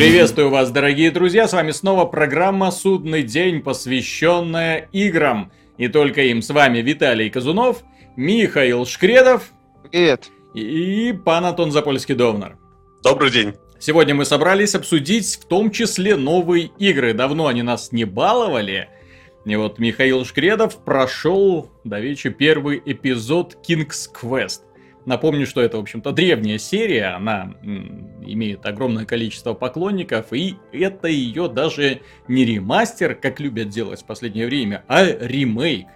Приветствую вас, дорогие друзья, с вами снова программа «Судный день», посвященная играм. И только им. С вами Виталий Казунов, Михаил Шкредов. Привет. И пан Антон Запольский-Довнар. Добрый день. Сегодня мы собрались обсудить в том числе новые игры. Давно они нас не баловали. И вот Михаил Шкредов прошел до вечера первый эпизод King's Quest. Напомню, что это, в общем-то, древняя серия, она имеет огромное количество поклонников, и это ее даже не ремастер, как любят делать в последнее время, а ремейк.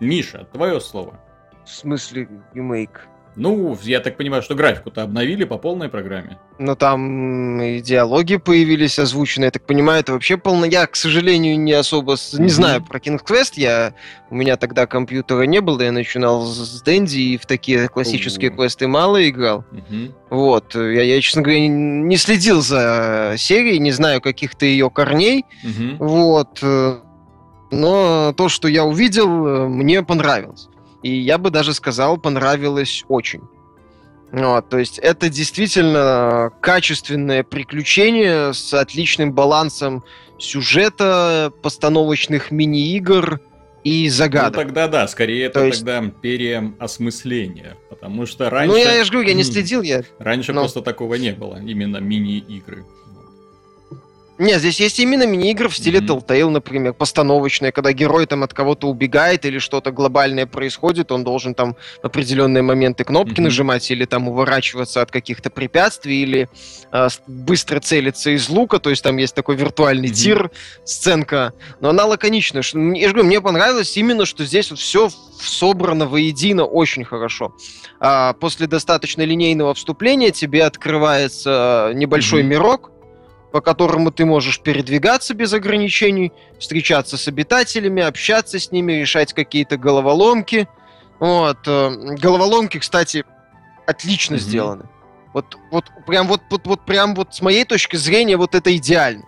Миша, твое слово. В смысле ремейк? Ну, я так понимаю, что графику-то обновили по полной программе. Но там и диалоги появились озвученные, я так понимаю, это вообще полно... Я, к сожалению, не особо... Не mm-hmm. знаю про King's Quest, я... у меня тогда компьютера не было, я начинал с Дэнди и в такие классические mm-hmm. квесты мало играл. Mm-hmm. Вот, я, я, честно говоря, не следил за серией, не знаю каких-то ее корней, mm-hmm. вот, э, но то, что я увидел, э, мне понравилось. И я бы даже сказал, понравилось очень. Вот, то есть это действительно качественное приключение с отличным балансом сюжета, постановочных мини-игр и загадок. Ну тогда да, скорее это есть... тогда переосмысление, потому что раньше... Ну я, я же говорю, я не следил, я... Раньше но... просто такого не было, именно мини-игры. Нет, здесь есть именно мини-игры в стиле mm-hmm. Telltale, например, постановочные, когда герой там от кого-то убегает или что-то глобальное происходит, он должен там в определенные моменты кнопки mm-hmm. нажимать или там уворачиваться от каких-то препятствий или э, быстро целиться из лука, то есть там есть такой виртуальный mm-hmm. тир, сценка, но она лаконичная. Что, я же говорю, мне понравилось именно, что здесь вот все собрано воедино очень хорошо. А после достаточно линейного вступления тебе открывается небольшой mm-hmm. мирок, по которому ты можешь передвигаться без ограничений, встречаться с обитателями, общаться с ними, решать какие-то головоломки. Вот. Э, головоломки, кстати, отлично mm-hmm. сделаны. Вот, вот, прям вот, вот, вот, прям вот с моей точки зрения, вот это идеально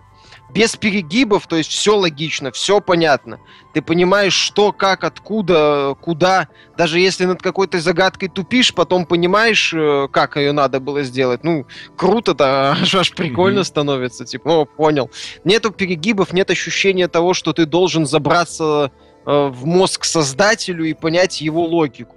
без перегибов, то есть все логично, все понятно. Ты понимаешь, что, как, откуда, куда. Даже если над какой-то загадкой тупишь, потом понимаешь, э, как ее надо было сделать. Ну, круто-то, аж, аж прикольно mm-hmm. становится. Типа, о, понял. Нету перегибов, нет ощущения того, что ты должен забраться э, в мозг создателю и понять его логику.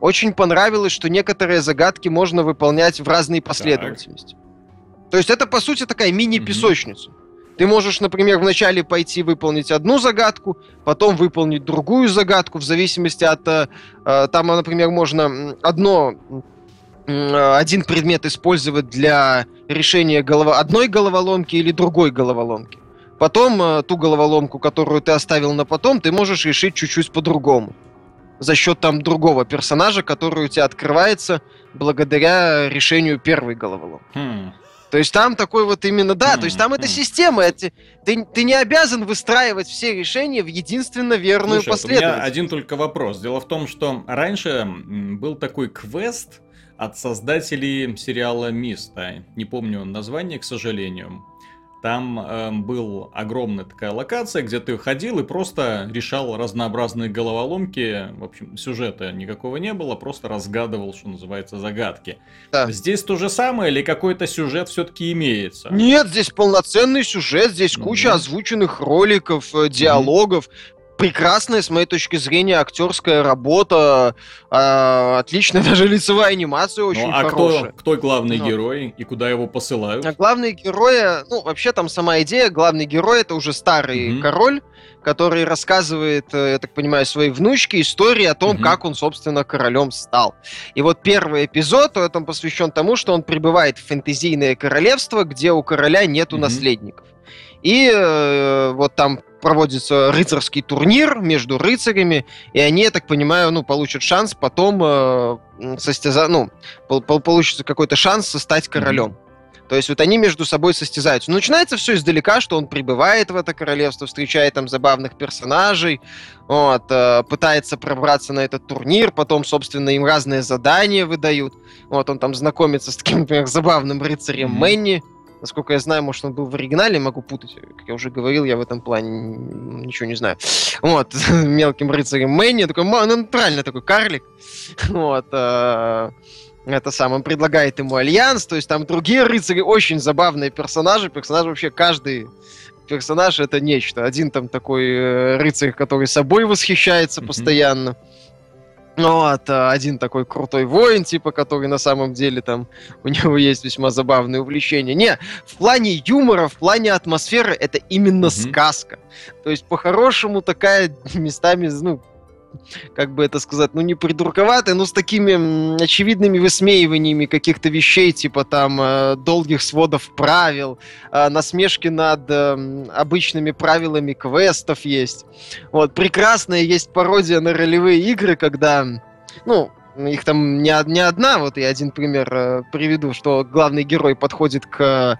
Очень понравилось, что некоторые загадки можно выполнять в разной последовательности. Так. То есть это, по сути, такая мини-песочница. Mm-hmm. Ты можешь, например, вначале пойти выполнить одну загадку, потом выполнить другую загадку, в зависимости от... Э, э там, например, можно одно один предмет использовать для решения голова... одной головоломки или другой головоломки. Потом э, ту головоломку, которую ты оставил на потом, ты можешь решить чуть-чуть по-другому. За счет там другого персонажа, который у тебя открывается благодаря решению первой головоломки. Хм. То есть там такой вот именно, да, mm-hmm. то есть там это система, это, ты, ты не обязан выстраивать все решения в единственно верную Слушай, последовательность. У меня один только вопрос. Дело в том, что раньше был такой квест от создателей сериала Миста. Не помню название, к сожалению. Там э, был огромная такая локация, где ты ходил и просто решал разнообразные головоломки. В общем, сюжета никакого не было, просто разгадывал, что называется, загадки. Да. Здесь то же самое или какой-то сюжет все-таки имеется? Нет, здесь полноценный сюжет, здесь ну, куча озвученных роликов, э, диалогов прекрасная, с моей точки зрения, актерская работа, э, отличная даже лицевая анимация очень ну, а хорошая. Кто, кто главный ну. герой и куда его посылают? А главный герой, ну, вообще там сама идея, главный герой это уже старый mm-hmm. король, который рассказывает, э, я так понимаю, своей внучке истории о том, mm-hmm. как он, собственно, королем стал. И вот первый эпизод, это посвящен тому, что он прибывает в фэнтезийное королевство, где у короля нету mm-hmm. наследников. И э, вот там проводится рыцарский турнир между рыцарями, и они, я так понимаю, ну, получат шанс потом э, состязать, ну, пол- получится какой-то шанс стать королем. Mm-hmm. То есть вот они между собой состязаются. Но начинается все издалека, что он прибывает в это королевство, встречает там забавных персонажей, вот, э, пытается пробраться на этот турнир, потом, собственно, им разные задания выдают. Вот, он там знакомится с таким, например, забавным рыцарем mm-hmm. Мэнни, Насколько я знаю, может, он был в оригинале, могу путать. Как я уже говорил, я в этом плане ничего не знаю. Вот, мелким рыцарем Мэнни, такой, ну, натурально такой карлик. Вот. А, это сам, он предлагает ему альянс, то есть там другие рыцари, очень забавные персонажи, персонажи вообще каждый персонаж это нечто. Один там такой э, рыцарь, который собой восхищается mm-hmm. постоянно. Ну, вот, а один такой крутой воин, типа, который на самом деле там, у него есть весьма забавные увлечения. Не, в плане юмора, в плане атмосферы, это именно mm-hmm. сказка. То есть, по-хорошему, такая местами, ну, как бы это сказать, ну не придурковатые, но с такими очевидными высмеиваниями каких-то вещей, типа там э, долгих сводов правил, э, насмешки над э, обычными правилами квестов есть. Вот, прекрасная есть пародия на ролевые игры, когда, ну, их там не, не одна, вот я один пример приведу, что главный герой подходит к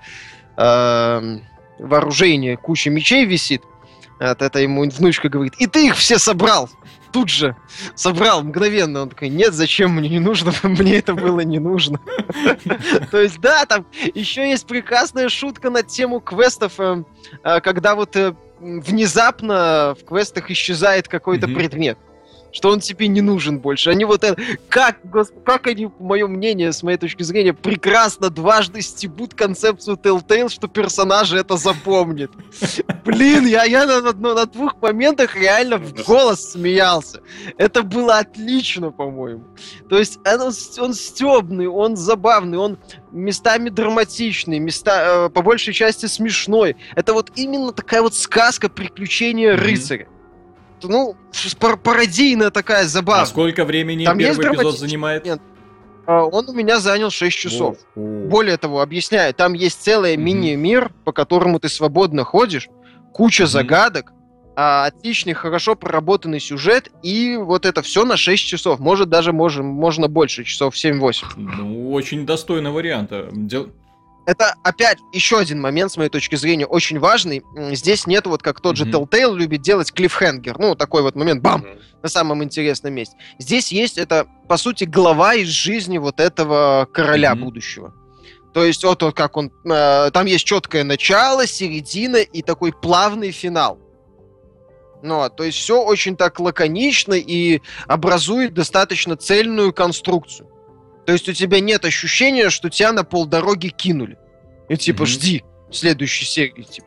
э, вооружению, куча мечей висит, вот это ему внучка говорит, и ты их все собрал тут же собрал мгновенно. Он такой, нет, зачем мне не нужно, мне это было не нужно. То есть, да, там еще есть прекрасная шутка на тему квестов, э, э, когда вот э, внезапно в квестах исчезает какой-то предмет что он тебе не нужен больше. Они вот это... Как, как они, мое мнение, с моей точки зрения, прекрасно дважды стебут концепцию Telltale, что персонажи это запомнят. Блин, я, я на, на, на двух моментах реально в голос смеялся. Это было отлично, по-моему. То есть он, он стебный, он забавный, он местами драматичный, места, э, по большей части смешной. Это вот именно такая вот сказка приключения mm-hmm. рыцаря ну, пародийная такая забава. А сколько времени Там первый эпизод занимает? Нет. А, он у меня занял 6 часов. О, о. Более того, объясняю, там есть целый mm-hmm. мини-мир, по которому ты свободно ходишь, куча mm-hmm. загадок, а, отличный, хорошо проработанный сюжет, и вот это все на 6 часов. Может, даже можем, можно больше, часов 7-8. Ну, очень достойный вариант. Дел это опять еще один момент, с моей точки зрения, очень важный. Здесь нет вот как тот же mm-hmm. Telltale любит делать клиффхенгер. Ну, такой вот момент, бам, mm-hmm. на самом интересном месте. Здесь есть это, по сути, глава из жизни вот этого короля mm-hmm. будущего. То есть вот, вот как он... Э, там есть четкое начало, середина и такой плавный финал. Ну, то есть все очень так лаконично и образует достаточно цельную конструкцию. То есть у тебя нет ощущения, что тебя на полдороги кинули. И типа, mm-hmm. жди следующей серии. Типа.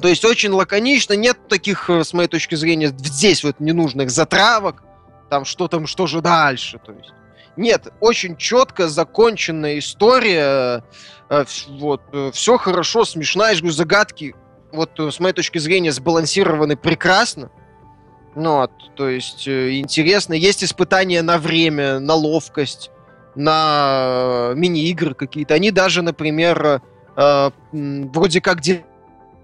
То есть очень лаконично, нет таких, э, с моей точки зрения, здесь вот ненужных затравок, там что там, что же дальше, то есть. Нет, очень четко законченная история, э, вот, э, все хорошо, смешная, я говорю, загадки, вот, с моей точки зрения, сбалансированы прекрасно, ну, вот, то есть, интересно, есть испытания на время, на ловкость, на мини-игры какие-то. Они даже, например, э, вроде как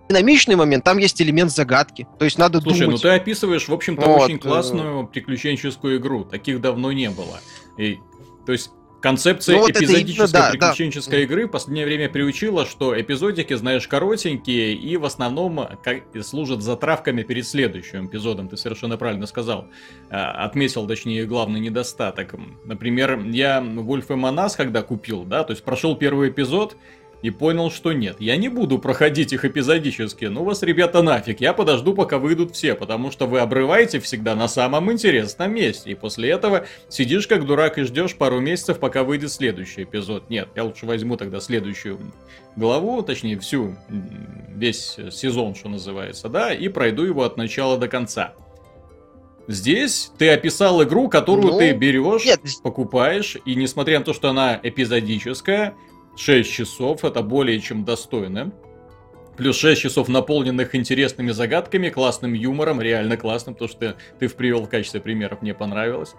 динамичный момент, там есть элемент загадки. То есть надо Слушай, ну думать. ну ты описываешь, в общем-то, вот. очень э, классную приключенческую игру. Таких давно не было. И, то есть Концепция ну, вот эпизодической именно, приключенческой да. игры в последнее время приучила, что эпизодики, знаешь, коротенькие и в основном служат затравками перед следующим эпизодом. Ты совершенно правильно сказал. А, отметил, точнее, главный недостаток. Например, я Wolf и Манас, когда купил, да, то есть прошел первый эпизод, и понял, что нет, я не буду проходить их эпизодически. Ну вас, ребята, нафиг, я подожду, пока выйдут все, потому что вы обрываете всегда на самом интересном месте. И после этого сидишь как дурак и ждешь пару месяцев, пока выйдет следующий эпизод. Нет, я лучше возьму тогда следующую главу, точнее всю, весь сезон, что называется, да, и пройду его от начала до конца. Здесь ты описал игру, которую ну, ты берешь, нет. покупаешь, и несмотря на то, что она эпизодическая, 6 часов, это более чем достойно. Плюс 6 часов, наполненных интересными загадками, классным юмором, реально классным, то, что ты, привел в качестве примеров, мне понравилось.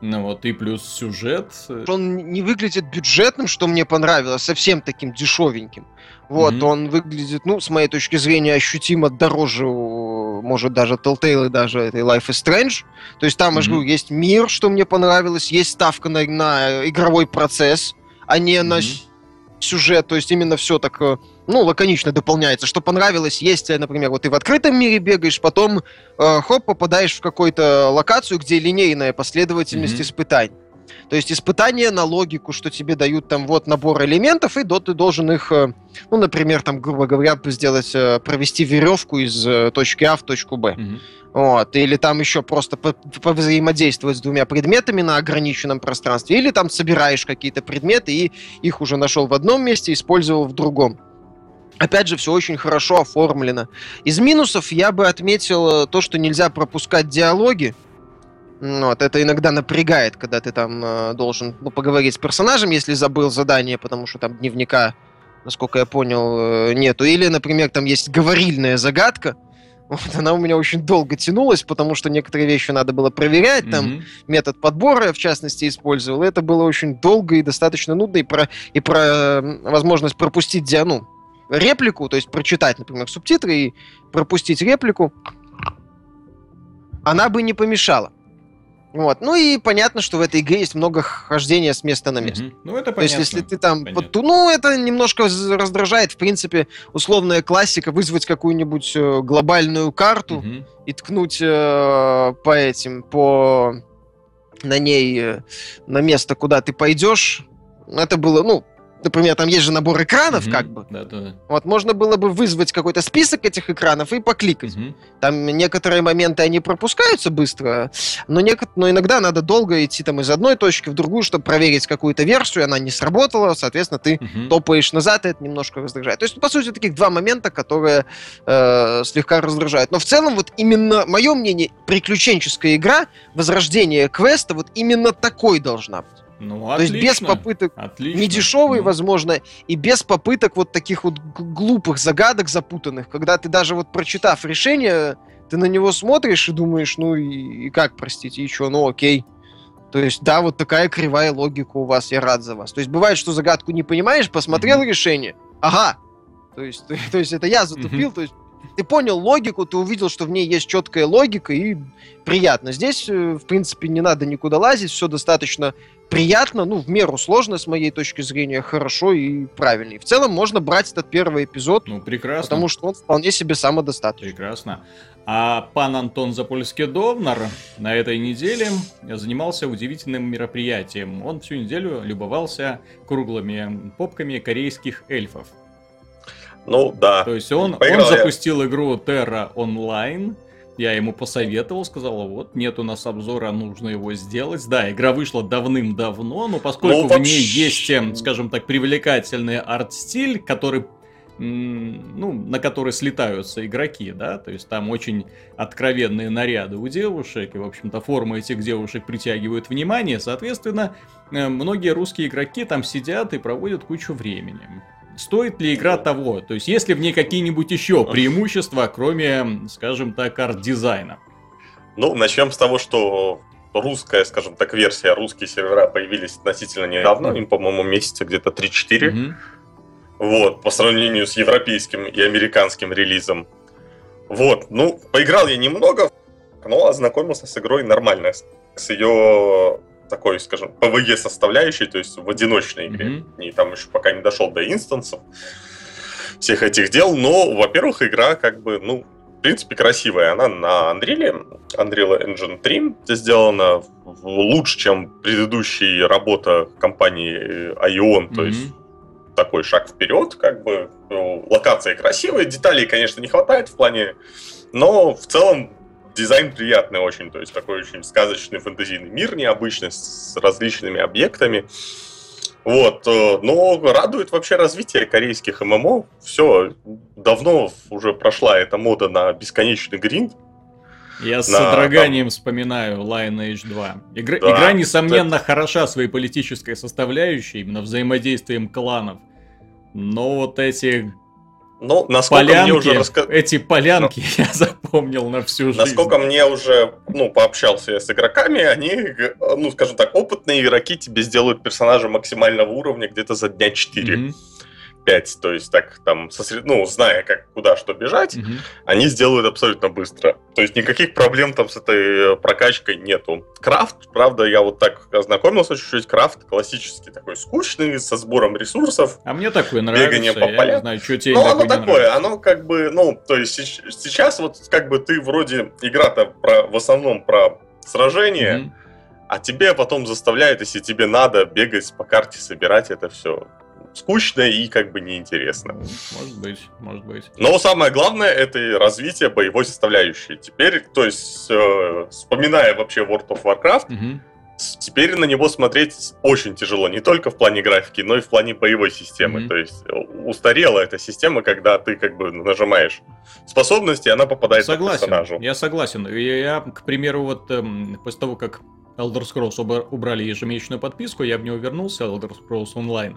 Ну вот, и плюс сюжет. Он не выглядит бюджетным, что мне понравилось, совсем таким дешевеньким. Вот, mm-hmm. он выглядит, ну, с моей точки зрения, ощутимо дороже, может, даже Telltale и даже этой Life is Strange. То есть там, mm-hmm. я же говорю, есть мир, что мне понравилось, есть ставка на, на игровой процесс, а не mm-hmm. на сюжет, то есть именно все так, э, ну, лаконично дополняется. Что понравилось, есть, э, например, вот ты в открытом мире бегаешь, потом, э, хоп, попадаешь в какую-то локацию, где линейная последовательность mm-hmm. испытаний. То есть испытания на логику, что тебе дают там вот набор элементов, и до, ты должен их, э, ну, например, там, грубо говоря, сделать, провести веревку из точки А в точку Б. Mm-hmm. Вот, или там еще просто повзаимодействовать с двумя предметами на ограниченном пространстве, или там собираешь какие-то предметы и их уже нашел в одном месте, использовал в другом. Опять же, все очень хорошо оформлено. Из минусов я бы отметил э, то, что нельзя пропускать диалоги. Вот, это иногда напрягает, когда ты там э, должен ну, поговорить с персонажем, если забыл задание, потому что там дневника, насколько я понял, э, нету. Или, например, там есть говорильная загадка. Вот, она у меня очень долго тянулась, потому что некоторые вещи надо было проверять, mm-hmm. там метод подбора, в частности, использовал. Это было очень долго и достаточно нудно, и про, и про возможность пропустить диану реплику, то есть прочитать, например, субтитры и пропустить реплику, она бы не помешала. Вот. Ну и понятно, что в этой игре есть много хождения с места на место. Mm-hmm. Ну, это понятно. То есть, если ты там... Под, ну, это немножко раздражает, в принципе, условная классика, вызвать какую-нибудь э, глобальную карту mm-hmm. и ткнуть э, по этим, по... на ней, э, на место, куда ты пойдешь. Это было, ну, например, там есть же набор экранов, mm-hmm. как бы. Да, да, да. Вот можно было бы вызвать какой-то список этих экранов и покликать. Mm-hmm. Там некоторые моменты они пропускаются быстро, но, неко- но иногда надо долго идти там из одной точки в другую, чтобы проверить какую-то версию, она не сработала, соответственно, ты mm-hmm. топаешь назад, и это немножко раздражает. То есть, по сути, таких два момента, которые э, слегка раздражают. Но в целом, вот именно, мое мнение, приключенческая игра, возрождение квеста, вот именно такой должна быть. Ну, То отлично. есть без попыток, отлично. не дешевый, ну. возможно, и без попыток вот таких вот глупых загадок запутанных, когда ты даже вот прочитав решение, ты на него смотришь и думаешь, ну и, и как, простите, и что, ну окей. То есть, да, вот такая кривая логика у вас, я рад за вас. То есть бывает, что загадку не понимаешь, посмотрел mm-hmm. решение, ага. То есть, то, то есть это я затупил, mm-hmm. то есть ты понял логику, ты увидел, что в ней есть четкая логика, и приятно. Здесь, э, в принципе, не надо никуда лазить, все достаточно приятно, ну, в меру сложно, с моей точки зрения, хорошо и правильно. И в целом можно брать этот первый эпизод. Ну, прекрасно. Потому что он вполне себе самодостаточный. Прекрасно. А пан Антон Запольский-Довнар на этой неделе занимался удивительным мероприятием. Он всю неделю любовался круглыми попками корейских эльфов. Ну, да. То есть он, он запустил я. игру Terra Online, я ему посоветовал, сказал, вот, нет у нас обзора, нужно его сделать. Да, игра вышла давным-давно, но поскольку ну, в ней есть, эм, скажем так, привлекательный арт-стиль, который ну, на который слетаются игроки, да, то есть там очень откровенные наряды у девушек, и, в общем-то, формы этих девушек притягивают внимание, соответственно, э, многие русские игроки там сидят и проводят кучу времени стоит ли игра того? То есть, есть ли в ней какие-нибудь еще преимущества, кроме, скажем так, арт-дизайна? Ну, начнем с того, что русская, скажем так, версия, русские сервера появились относительно недавно, им, по-моему, месяца где-то 3-4. Угу. Вот, по сравнению с европейским и американским релизом. Вот, ну, поиграл я немного, но ознакомился с игрой нормально. С ее такой, скажем, PvE составляющей, то есть в одиночной игре. Mm-hmm. И там еще пока не дошел до инстансов всех этих дел. Но, во-первых, игра как бы, ну, в принципе, красивая. Она на Unreal, Unreal Engine 3 сделана лучше, чем предыдущая работа компании Ion, mm-hmm. то есть такой шаг вперед, как бы ну, локация красивая, деталей, конечно, не хватает в плане, но в целом дизайн приятный очень, то есть такой очень сказочный фэнтезийный мир необычный, с различными объектами. Вот, э, но радует вообще развитие корейских ММО. Все, давно уже прошла эта мода на бесконечный гринд. Я с на, содроганием там... вспоминаю Lineage 2. Игра, да, игра несомненно, это... хороша своей политической составляющей, именно взаимодействием кланов. Но вот эти ну, насколько полянки, мне уже раска... Эти полянки ну, я запомнил на всю жизнь. Насколько мне уже, ну, пообщался я с игроками, они, ну, скажем так, опытные игроки тебе сделают персонажа максимального уровня где-то за дня 4. Mm-hmm. 5, то есть так там, сосред... ну, зная, как куда что бежать, угу. они сделают абсолютно быстро. То есть никаких проблем там с этой прокачкой нету. Крафт, правда, я вот так ознакомился чуть-чуть, крафт классический такой скучный, со сбором ресурсов. А мне такой нравится, бегание по полям. я не знаю, что тебе Ну, оно такое, нравится. оно как бы, ну, то есть сейчас вот как бы ты вроде, игра-то про, в основном про сражение, угу. а тебе потом заставляют, если тебе надо, бегать по карте, собирать это все скучно и как бы неинтересно. Может быть, может быть. Но самое главное это развитие боевой составляющей. Теперь, то есть, э, вспоминая вообще World of Warcraft, угу. теперь на него смотреть очень тяжело, не только в плане графики, но и в плане боевой системы. mm То есть устарела эта система, когда ты как бы нажимаешь способности, она попадает согласен, по персонажу. Я согласен. Я, я, к примеру, вот эм, после того, как Elder Scrolls убрали ежемесячную подписку, я в него вернулся, Elder Scrolls Online.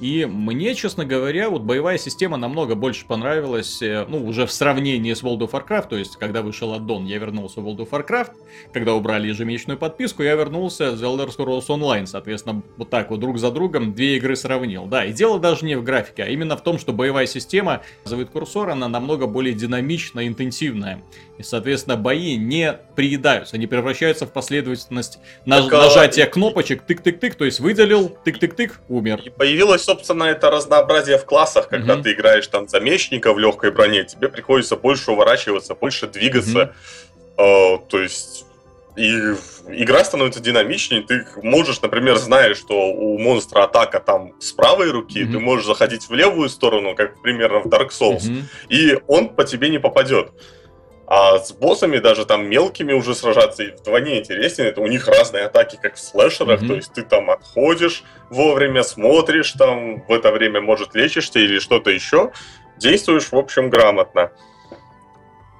И мне, честно говоря, вот боевая система намного больше понравилась, э, ну, уже в сравнении с World of Warcraft, то есть, когда вышел аддон, я вернулся в World of Warcraft, когда убрали ежемесячную подписку, я вернулся в Elder Scrolls Online, соответственно, вот так вот друг за другом две игры сравнил. Да, и дело даже не в графике, а именно в том, что боевая система, зовет курсор, она намного более динамичная, интенсивная. И, соответственно, бои не приедаются, они превращаются в последовательность наж- нажатия кнопочек, тык-тык-тык, то есть выделил, тык-тык-тык, умер. И появилось, собственно, это разнообразие в классах, когда угу. ты играешь там за мечника в легкой броне, тебе приходится больше уворачиваться, больше двигаться. Угу. Э, то есть и игра становится динамичнее. Ты можешь, например, знаешь, что у монстра атака там с правой руки, mm-hmm. ты можешь заходить в левую сторону, как примерно в Dark Souls, mm-hmm. и он по тебе не попадет. А с боссами даже там мелкими уже сражаться и вдвойне интереснее. Это у них разные атаки, как в слэшерах. Mm-hmm. То есть ты там отходишь вовремя, смотришь, там в это время, может, лечишься или что-то еще. Действуешь, в общем, грамотно.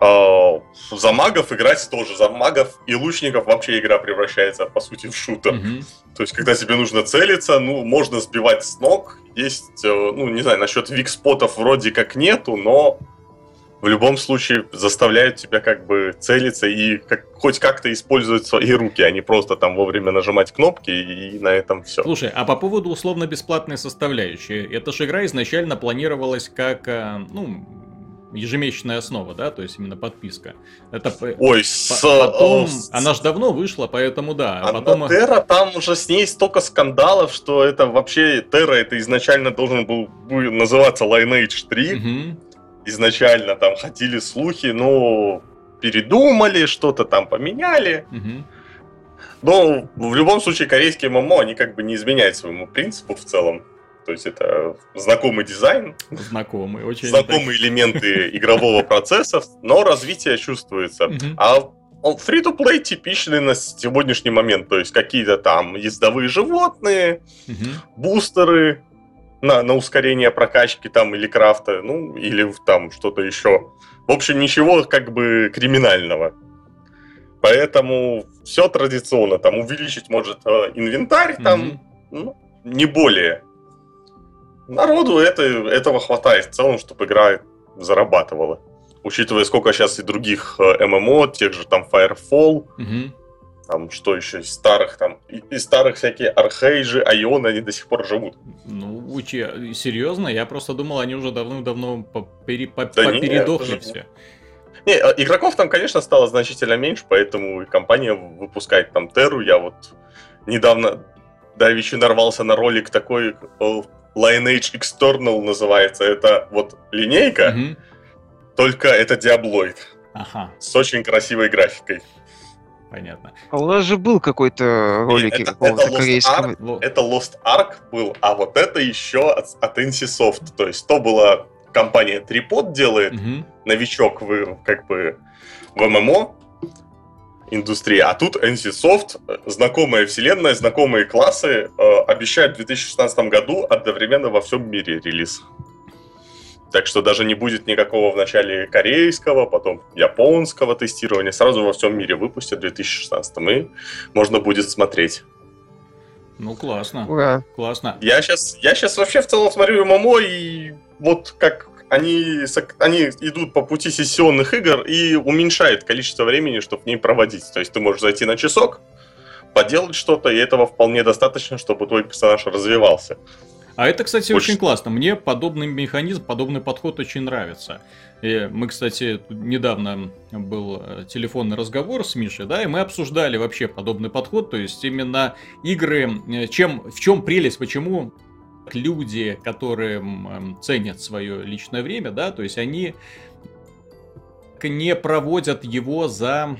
А, за магов играть тоже. За магов и лучников вообще игра превращается, по сути, в шутер. Mm-hmm. То есть, когда тебе нужно целиться, ну, можно сбивать с ног. Есть, э, ну, не знаю, насчет викспотов вроде как нету, но в любом случае заставляют тебя как бы целиться и как, хоть как-то использовать свои руки, а не просто там вовремя нажимать кнопки и на этом все. Слушай, а по поводу условно-бесплатной составляющей, эта же игра изначально планировалась как, э, ну, ежемесячная основа, да, то есть именно подписка. Это Ой, с... потом, с... она же давно вышла, поэтому да. А потом... Терра, там уже с ней столько скандалов, что это вообще Терра, это изначально должен был называться Lineage 3. Угу изначально там ходили слухи, но передумали, что-то там поменяли. Угу. Но в любом случае корейские ММО, они как бы не изменяют своему принципу в целом. То есть это знакомый дизайн. Знакомый, очень. Знакомые так. элементы игрового процесса, но развитие чувствуется. А Free-to-play типичный на сегодняшний момент, то есть какие-то там ездовые животные, бустеры, на, на ускорение прокачки там или крафта, ну, или там что-то еще. В общем, ничего как бы криминального. Поэтому все традиционно. Там увеличить может э, инвентарь, там, mm-hmm. ну, не более. Народу это, этого хватает в целом, чтобы игра зарабатывала. Учитывая, сколько сейчас и других э, ММО, тех же там Firefall, mm-hmm там что еще из старых там из старых всякие архейжи, айоны, они до сих пор живут. Ну, учи, серьезно? Я просто думал, они уже давным-давно попери, поп, да попередохли нет, все. Не, а игроков там, конечно, стало значительно меньше, поэтому и компания выпускает там Терру. Я вот недавно давеча нарвался на ролик такой Lineage External называется. Это вот линейка, угу. только это диаблоид. Ага. С очень красивой графикой. Понятно. А у нас же был какой-то ролик это, какого-то это корейского. Ark, это Lost Ark был, а вот это еще от, от NCSoft. То есть то была компания Tripod делает, угу. новичок в, как бы в ММО индустрии, а тут NCSoft, знакомая вселенная, знакомые классы, э, обещают в 2016 году одновременно во всем мире релиз. Так что даже не будет никакого в начале корейского, потом японского тестирования. Сразу во всем мире выпустят в 2016 и можно будет смотреть. Ну, классно. Ура. Классно. Я сейчас, я сейчас вообще в целом смотрю ММО, и вот как они, они идут по пути сессионных игр и уменьшают количество времени, чтобы в ней проводить. То есть ты можешь зайти на часок, поделать что-то, и этого вполне достаточно, чтобы твой персонаж развивался. А это, кстати, очень... очень классно. Мне подобный механизм, подобный подход очень нравится. И мы, кстати, недавно был э, телефонный разговор с Мишей, да, и мы обсуждали вообще подобный подход, то есть именно игры, э, чем, в чем прелесть, почему люди, которые эм, ценят свое личное время, да, то есть они не проводят его за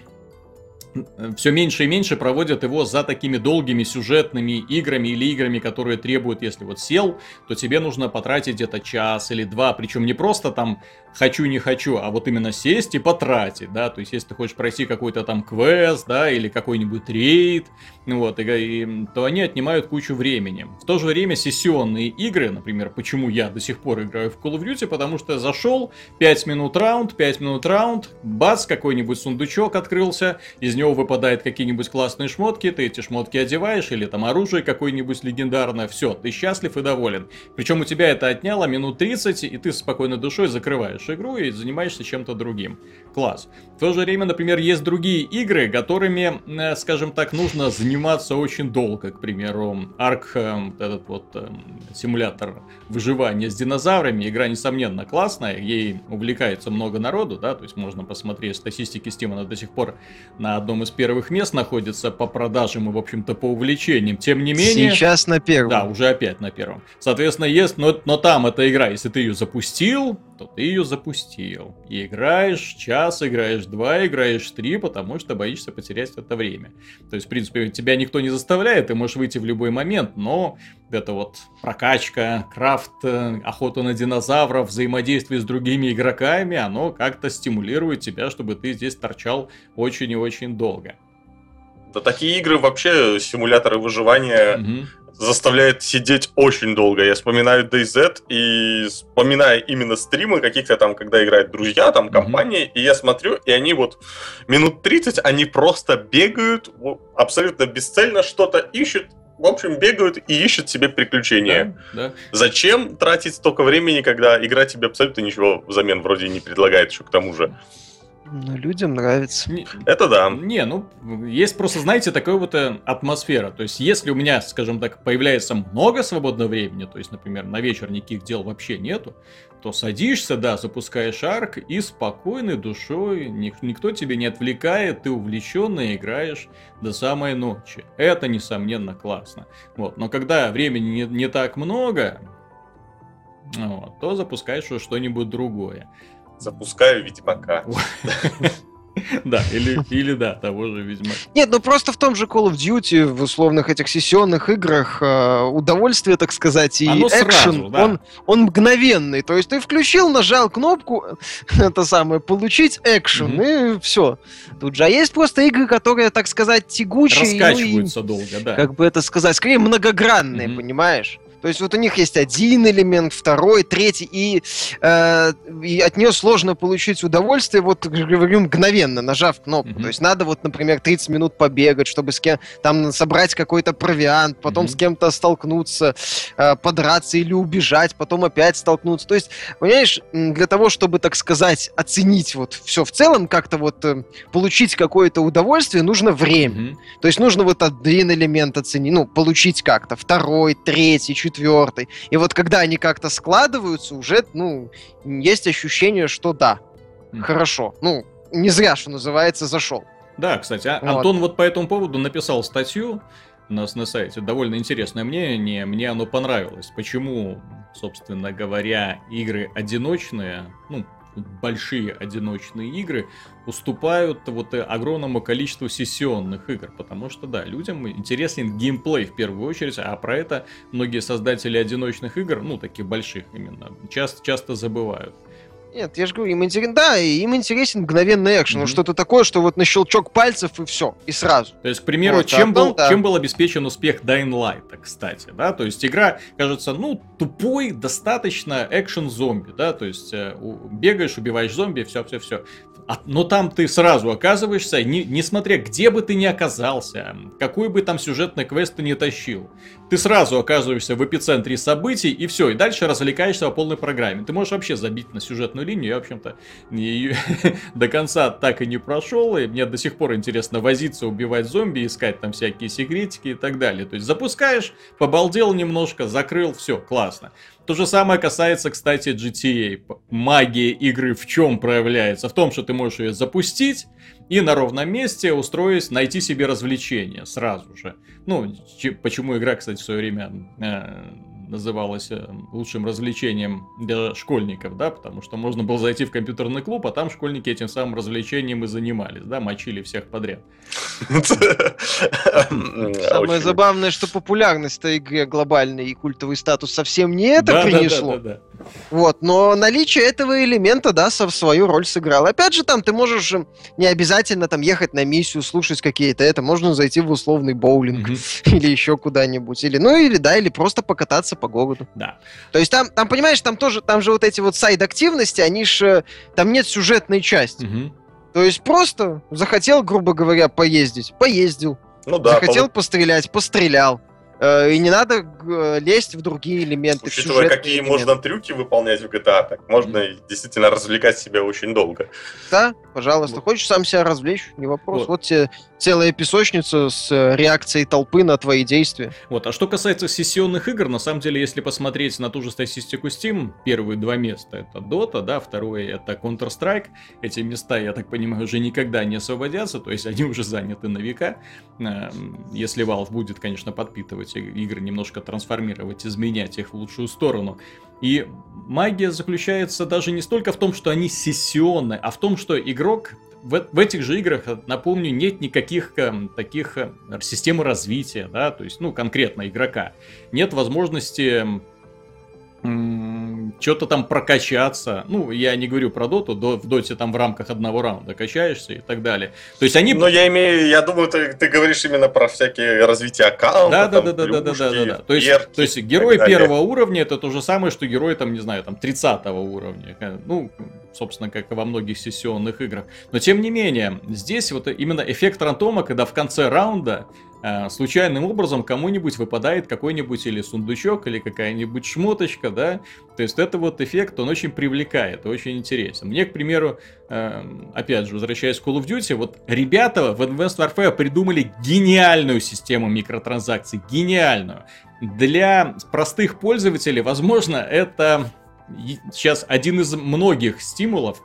все меньше и меньше проводят его за такими долгими сюжетными играми или играми, которые требуют, если вот сел, то тебе нужно потратить где-то час или два, причем не просто там хочу, не хочу, а вот именно сесть и потратить, да, то есть если ты хочешь пройти какой-то там квест, да, или какой-нибудь рейд, вот, и, и, то они отнимают кучу времени. В то же время сессионные игры, например, почему я до сих пор играю в Call of Duty, потому что зашел, 5 минут раунд, 5 минут раунд, бац, какой-нибудь сундучок открылся, из него выпадают какие-нибудь классные шмотки, ты эти шмотки одеваешь, или там оружие какое-нибудь легендарное, все, ты счастлив и доволен. Причем у тебя это отняло минут 30, и ты спокойной душой закрываешь игру и занимаешься чем-то другим. Класс. В то же время, например, есть другие игры, которыми, э, скажем так, нужно заниматься очень долго. К примеру, Арк, э, этот вот э, симулятор выживания с динозаврами. Игра, несомненно, классная, ей увлекается много народу, да, то есть можно посмотреть статистики Steam, она до сих пор на одном из первых мест находится по продажам и, в общем-то, по увлечениям. Тем не менее... Сейчас на первом. Да, уже опять на первом. Соответственно, есть, но, но там эта игра, если ты ее запустил, то ты ее запустил. И играешь час, играешь два, играешь три, потому что боишься потерять это время. То есть, в принципе, тебя никто не заставляет, ты можешь выйти в любой момент, но это вот прокачка, крафт, э, охота на динозавров, взаимодействие с другими игроками, оно как-то стимулирует тебя, чтобы ты здесь торчал очень и очень долго. Да такие игры вообще, симуляторы выживания, угу заставляет сидеть очень долго. Я вспоминаю DayZ и вспоминаю именно стримы каких-то там, когда играют друзья, там, компании, mm-hmm. и я смотрю, и они вот минут 30, они просто бегают, абсолютно бесцельно что-то ищут, в общем, бегают и ищут себе приключения. Да, да. Зачем тратить столько времени, когда игра тебе абсолютно ничего взамен вроде не предлагает еще к тому же? Ну, людям нравится. Не, это да. Не, ну, есть просто, знаете, такая вот э, атмосфера. То есть, если у меня, скажем так, появляется много свободного времени, то есть, например, на вечер никаких дел вообще нету, то садишься, да, запускаешь арк и спокойной душой, ник- никто тебя не отвлекает, ты увлеченно играешь до самой ночи. Это, несомненно, классно. Вот. Но когда времени не, не так много, вот, то запускаешь что-нибудь другое запускаю Ведьмака. Да, или, или да, того же Ведьмака. Нет, ну просто в том же Call of Duty, в условных этих сессионных играх, э, удовольствие, так сказать, и экшен, да. он, он мгновенный. То есть ты включил, нажал кнопку, это самое, получить экшен, mm-hmm. и все. Тут же а есть просто игры, которые, так сказать, тягучие. Раскачиваются ну, и, долго, да. Как бы это сказать, скорее многогранные, mm-hmm. понимаешь? То есть вот у них есть один элемент, второй, третий, и, э, и от нее сложно получить удовольствие, вот, говорю, мгновенно, нажав кнопку. Mm-hmm. То есть надо вот, например, 30 минут побегать, чтобы с кем там собрать какой-то провиант, потом mm-hmm. с кем-то столкнуться, э, подраться или убежать, потом опять столкнуться. То есть, понимаешь, для того, чтобы, так сказать, оценить вот все в целом, как-то вот э, получить какое-то удовольствие, нужно время. Mm-hmm. То есть нужно вот один элемент оценить, ну, получить как-то, второй, третий, четвертый. И вот когда они как-то складываются, уже, ну, есть ощущение, что да, mm. хорошо. Ну, не зря, что называется, зашел. Да, кстати, а, вот. Антон вот по этому поводу написал статью у нас на сайте. Довольно интересное мнение, мне оно понравилось. Почему, собственно говоря, игры одиночные, ну, большие одиночные игры уступают вот огромному количеству сессионных игр, потому что, да, людям интересен геймплей в первую очередь, а про это многие создатели одиночных игр, ну, таких больших именно, часто, часто забывают. Нет, я же говорю, им интересен, да, им интересен мгновенный экшен, mm-hmm. что-то такое, что вот на щелчок пальцев и все, и сразу. То есть, к примеру, вот, чем, а был, да. чем был обеспечен успех Dying Light, кстати, да, то есть игра, кажется, ну, тупой, достаточно экшен-зомби, да, то есть э, бегаешь, убиваешь зомби, все-все-все. А, но там ты сразу оказываешься, не, несмотря где бы ты ни оказался, какой бы там сюжетный квест ты не тащил, ты сразу оказываешься в эпицентре событий, и все, и дальше развлекаешься по полной программе. Ты можешь вообще забить на сюжетную линию, я, в общем-то, до конца так и не прошел, и мне до сих пор интересно возиться, убивать зомби, искать там всякие секретики и так далее. То есть запускаешь, побалдел немножко, закрыл, все, классно. То же самое касается, кстати, GTA. Магия игры в чем проявляется? В том, что ты можешь ее запустить и на ровном месте устроить, найти себе развлечение сразу же. Ну, почему игра, кстати, в свое время э, называлось э, лучшим развлечением для школьников, да, потому что можно было зайти в компьютерный клуб, а там школьники этим самым развлечением и занимались, да, мочили всех подряд. Самое забавное, что популярность этой игре глобальный и культовый статус совсем не это принесло. Вот, но наличие этого элемента, да, свою роль сыграл. Опять же, там ты можешь не обязательно там ехать на миссию, слушать какие-то это, можно зайти в условный боулинг или еще куда-нибудь, или, ну, или, да, или просто покататься по городу. Да. То есть там, там, понимаешь, там тоже, там же вот эти вот сайд-активности, они же, там нет сюжетной части. Угу. То есть просто захотел, грубо говоря, поездить, поездил. Ну да. Захотел по... пострелять, пострелял. Э, и не надо э, лезть в другие элементы. Учитывая, какие элементы. можно трюки выполнять в GTA, так можно mm-hmm. действительно развлекать себя очень долго. Да, пожалуйста. Вот. Хочешь сам себя развлечь? Не вопрос. Вот, вот тебе целая песочница с э, реакцией толпы на твои действия. Вот, а что касается сессионных игр, на самом деле, если посмотреть на ту же статистику Steam, первые два места это Dota, да, второе это Counter-Strike. Эти места, я так понимаю, уже никогда не освободятся, то есть они уже заняты на века. Если Valve будет, конечно, подпитывать эти игры немножко трансформировать, изменять их в лучшую сторону. И магия заключается даже не столько в том, что они сессионны, а в том, что игрок в, в этих же играх, напомню, нет никаких э, таких э, системы развития, да, то есть, ну, конкретно игрока. Нет возможности что-то там прокачаться. Ну, я не говорю про доту, до, в доте там в рамках одного раунда качаешься и так далее. То есть они... Но я имею, я думаю, ты, ты говоришь именно про всякие развитие аккаунта. Да, да, да, да, да, да, да, да. То есть, то есть герой первого уровня это то же самое, что герой там, не знаю, там 30 уровня. Ну, собственно, как и во многих сессионных играх. Но тем не менее, здесь вот именно эффект рандома, когда в конце раунда э, случайным образом кому-нибудь выпадает какой-нибудь или сундучок, или какая-нибудь шмоточка, да, то есть это вот эффект, он очень привлекает, очень интересен. Мне, к примеру, э, опять же, возвращаясь к Call of Duty, вот ребята в Advanced Warfare придумали гениальную систему микротранзакций, гениальную. Для простых пользователей, возможно, это сейчас один из многих стимулов.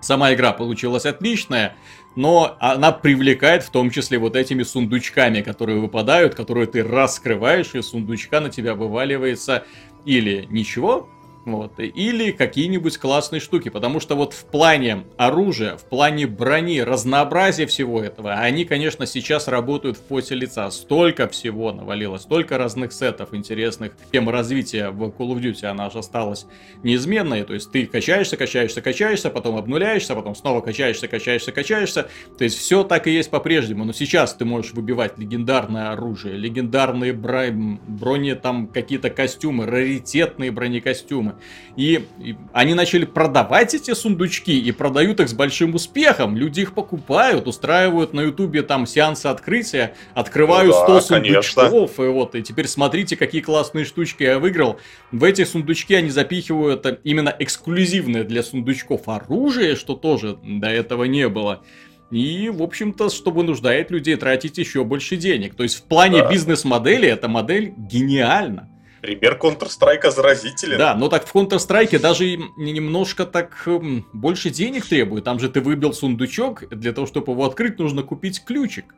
Сама игра получилась отличная, но она привлекает в том числе вот этими сундучками, которые выпадают, которые ты раскрываешь, и сундучка на тебя вываливается. Или ничего, вот. Или какие-нибудь классные штуки. Потому что вот в плане оружия, в плане брони, разнообразия всего этого, они, конечно, сейчас работают в поте лица. Столько всего навалилось, столько разных сетов интересных. Тема развития в Call of Duty, она же осталась неизменной. То есть ты качаешься, качаешься, качаешься, потом обнуляешься, потом снова качаешься, качаешься, качаешься. То есть все так и есть по-прежнему. Но сейчас ты можешь выбивать легендарное оружие, легендарные брони, там какие-то костюмы, раритетные бронекостюмы. И, и они начали продавать эти сундучки и продают их с большим успехом. Люди их покупают, устраивают на ютубе там сеансы открытия, открываю ну, да, 100 сундучков, конечно. и вот, и теперь смотрите, какие классные штучки я выиграл. В эти сундучки они запихивают именно эксклюзивное для сундучков оружие, что тоже до этого не было. И, в общем-то, что вынуждает людей тратить еще больше денег. То есть в плане да. бизнес-модели эта модель гениальна. Пример Counter-Strike заразителен. Да, но так в Counter-Strike даже немножко так хм, больше денег требует. Там же ты выбил сундучок, для того, чтобы его открыть, нужно купить ключик.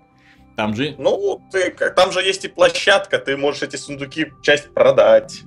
Там же... Ну, ты, там же есть и площадка, ты можешь эти сундуки часть продать,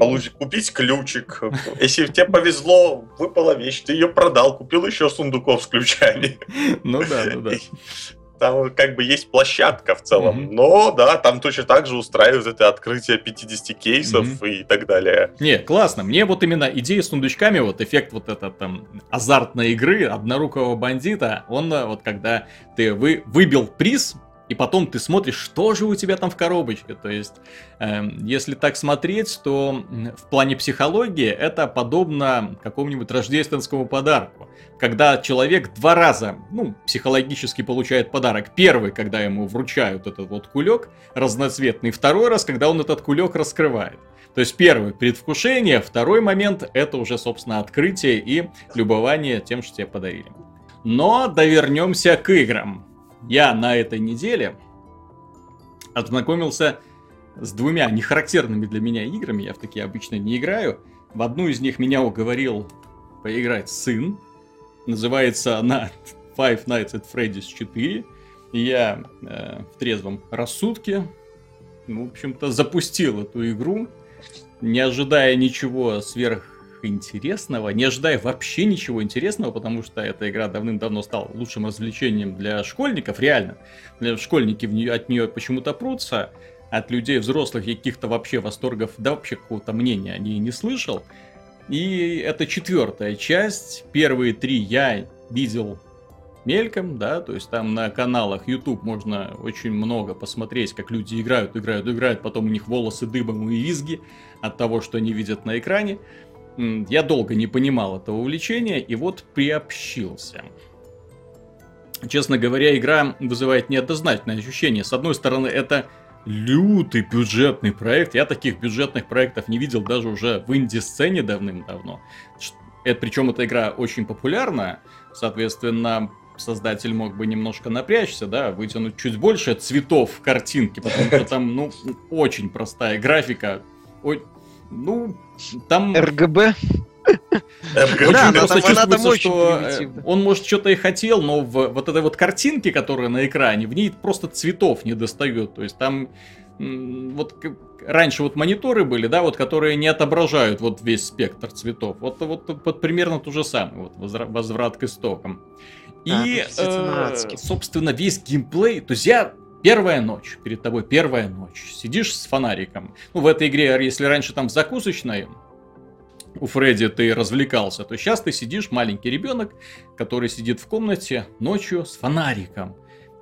получить, купить ключик. Если тебе повезло, выпала вещь, ты ее продал, купил еще сундуков с ключами. Ну да, ну да. Там как бы есть площадка в целом. Mm-hmm. Но да, там точно так же устраивают это открытие 50 кейсов mm-hmm. и так далее. Не, классно. Мне вот именно идея с сундучками, вот эффект вот этот там азартной игры однорукого бандита, он э, вот когда ты вы, выбил приз, и потом ты смотришь, что же у тебя там в коробочке. То есть, э, если так смотреть, то в плане психологии это подобно какому-нибудь рождественскому подарку. Когда человек два раза, ну, психологически получает подарок. Первый, когда ему вручают этот вот кулек разноцветный. Второй раз, когда он этот кулек раскрывает. То есть первый предвкушение, второй момент это уже, собственно, открытие и любование тем, что тебе подарили. Но довернемся к играм я на этой неделе ознакомился с двумя нехарактерными для меня играми. Я в такие обычно не играю. В одну из них меня уговорил поиграть сын. Называется она Five Nights at Freddy's 4. И я э, в трезвом рассудке, в общем-то, запустил эту игру. не ожидая ничего сверхинтересного, не ожидая вообще ничего интересного, потому что эта игра давным-давно стала лучшим развлечением для школьников, реально. Школьники от нее почему-то прутся, от людей взрослых каких-то вообще восторгов, да вообще какого-то мнения они не слышал. И это четвертая часть. Первые три я видел мельком, да, то есть там на каналах YouTube можно очень много посмотреть, как люди играют, играют, играют, потом у них волосы дыбом и визги от того, что они видят на экране. Я долго не понимал этого увлечения, и вот приобщился. Честно говоря, игра вызывает неоднозначное ощущение. С одной стороны, это лютый бюджетный проект. Я таких бюджетных проектов не видел даже уже в инди-сцене давным-давно. Это, причем эта игра очень популярна, соответственно, создатель мог бы немножко напрячься, да, вытянуть чуть больше цветов в картинке, потому что там, ну, очень простая графика. Ну, там... РГБ? Очень да, просто чувствуется, что э, он, может, что-то и хотел, но в вот этой вот картинке, которая на экране, в ней просто цветов не достает. То есть там вот раньше вот мониторы были, да, вот которые не отображают вот весь спектр цветов. Вот, вот, вот примерно то же самое, вот возврат к истокам. И, а, э, собственно, весь геймплей, то есть я Первая ночь, перед тобой первая ночь. Сидишь с фонариком. Ну, в этой игре, если раньше там в закусочной у Фредди ты развлекался, то сейчас ты сидишь, маленький ребенок, который сидит в комнате ночью с фонариком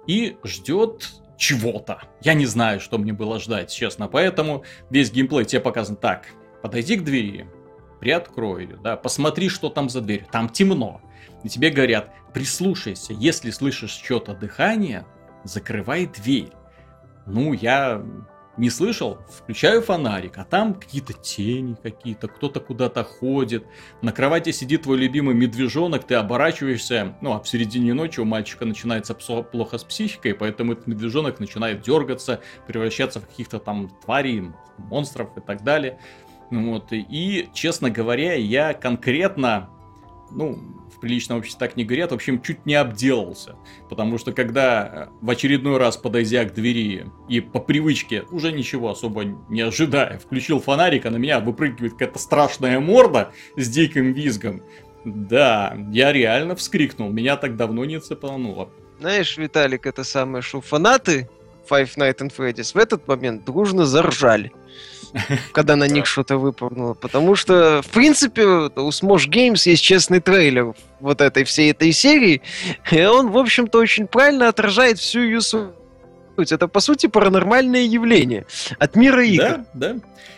и ждет чего-то. Я не знаю, что мне было ждать, честно. Поэтому весь геймплей тебе показан так. Подойди к двери, приоткрой ее, да, посмотри, что там за дверь. Там темно. И тебе говорят, прислушайся, если слышишь что-то дыхание, закрывай дверь. Ну, я не слышал, включаю фонарик, а там какие-то тени какие-то, кто-то куда-то ходит. На кровати сидит твой любимый медвежонок, ты оборачиваешься, ну а в середине ночи у мальчика начинается плохо с психикой, поэтому этот медвежонок начинает дергаться, превращаться в каких-то там тварей, монстров и так далее. Вот, и, честно говоря, я конкретно, ну, в приличном обществе так не говорят, в общем, чуть не обделался. Потому что когда э, в очередной раз, подойдя к двери и по привычке, уже ничего особо не ожидая, включил фонарик, а на меня выпрыгивает какая-то страшная морда с диким визгом. Да, я реально вскрикнул, меня так давно не цепануло. Знаешь, Виталик, это самое, что фанаты Five Nights at Freddy's в этот момент дружно заржали когда на них что-то выпрыгнуло. Потому что, в принципе, у Smosh Games есть честный трейлер вот этой всей этой серии, и он, в общем-то, очень правильно отражает всю ее. Это, по сути, паранормальное явление от мира игр. Да, да.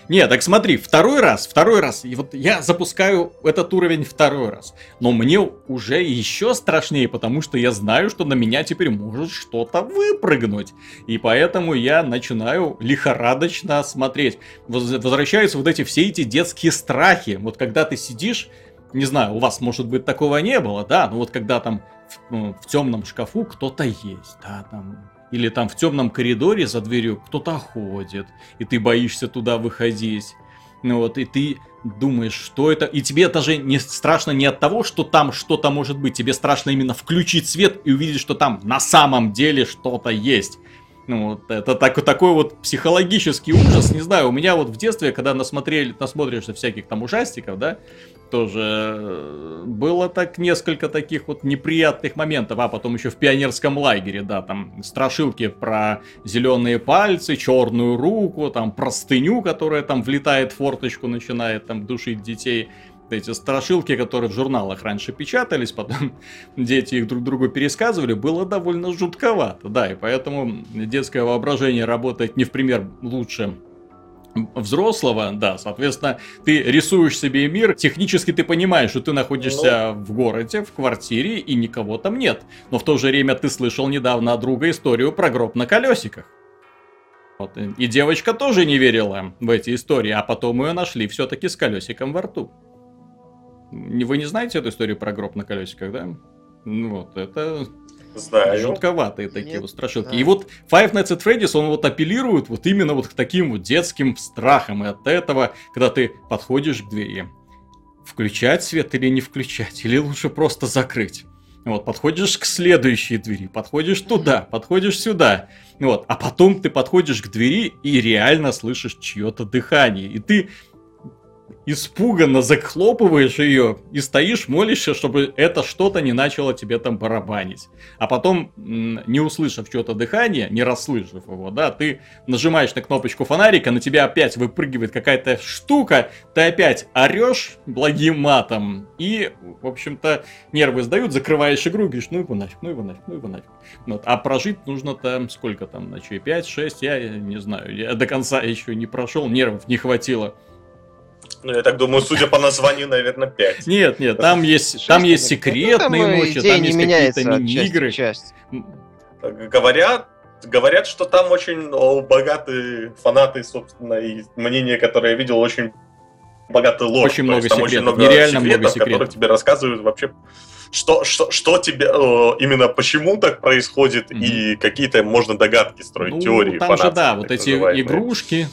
Не, так смотри, второй раз, второй раз, и вот я запускаю этот уровень второй раз, но мне уже еще страшнее, потому что я знаю, что на меня теперь может что-то выпрыгнуть, и поэтому я начинаю лихорадочно смотреть. Возвращаются вот эти все эти детские страхи, вот когда ты сидишь, не знаю, у вас, может быть, такого не было, да, но вот когда там в, ну, в темном шкафу кто-то есть, да, там или там в темном коридоре за дверью кто-то ходит, и ты боишься туда выходить. Ну вот, и ты думаешь, что это... И тебе даже не страшно не от того, что там что-то может быть. Тебе страшно именно включить свет и увидеть, что там на самом деле что-то есть. Ну, вот это так, такой вот психологический ужас. Не знаю, у меня вот в детстве, когда насмотрели, насмотришься всяких там ужастиков, да, тоже э, было так несколько таких вот неприятных моментов, а потом еще в пионерском лагере, да, там страшилки про зеленые пальцы, черную руку, там простыню, которая там влетает в форточку, начинает там душить детей. Эти страшилки, которые в журналах раньше печатались, потом дети их друг другу пересказывали, было довольно жутковато, да, и поэтому детское воображение работает не в пример лучше взрослого, да, соответственно, ты рисуешь себе мир, технически ты понимаешь, что ты находишься ну... в городе, в квартире, и никого там нет. Но в то же время ты слышал недавно от друга историю про гроб на колесиках. Вот, и девочка тоже не верила в эти истории, а потом ее нашли все-таки с колесиком во рту. Вы не знаете эту историю про гроб на колесиках, да? Ну вот, это Знаю. Жутковатые такие Нет. вот страшилки. Да. И вот Five Nights at Freddy's, он вот апеллирует вот именно вот к таким вот детским страхам. И от этого, когда ты подходишь к двери, включать свет или не включать, или лучше просто закрыть. Вот, подходишь к следующей двери, подходишь туда, подходишь сюда. Вот, а потом ты подходишь к двери и реально слышишь чье-то дыхание. И ты испуганно захлопываешь ее и стоишь, молишься, чтобы это что-то не начало тебе там барабанить. А потом, не услышав что-то дыхание, не расслышав его, да, ты нажимаешь на кнопочку фонарика, на тебя опять выпрыгивает какая-то штука, ты опять орешь благим матом, и, в общем-то, нервы сдают, закрываешь игру, говоришь, ну его нафиг, ну его нафиг, ну его нафиг. Вот. А прожить нужно там, сколько там, ночей, 5-6, я не знаю, я до конца еще не прошел, нервов не хватило. Ну, я так думаю, судя по названию, наверное, 5. Нет, нет, там есть, там есть секретные ну, ночи, там есть какие-то мини-игры. Говорят, говорят, что там очень богатые фанаты, собственно, и мнение, которое я видел, очень богатый лор. Очень много секретов, очень много нереально секретов, много секретов. которые тебе рассказывают вообще, что, что, что тебе, именно почему так происходит, mm-hmm. и какие-то можно догадки строить, ну, теории там же, да, вот эти называемые. игрушки.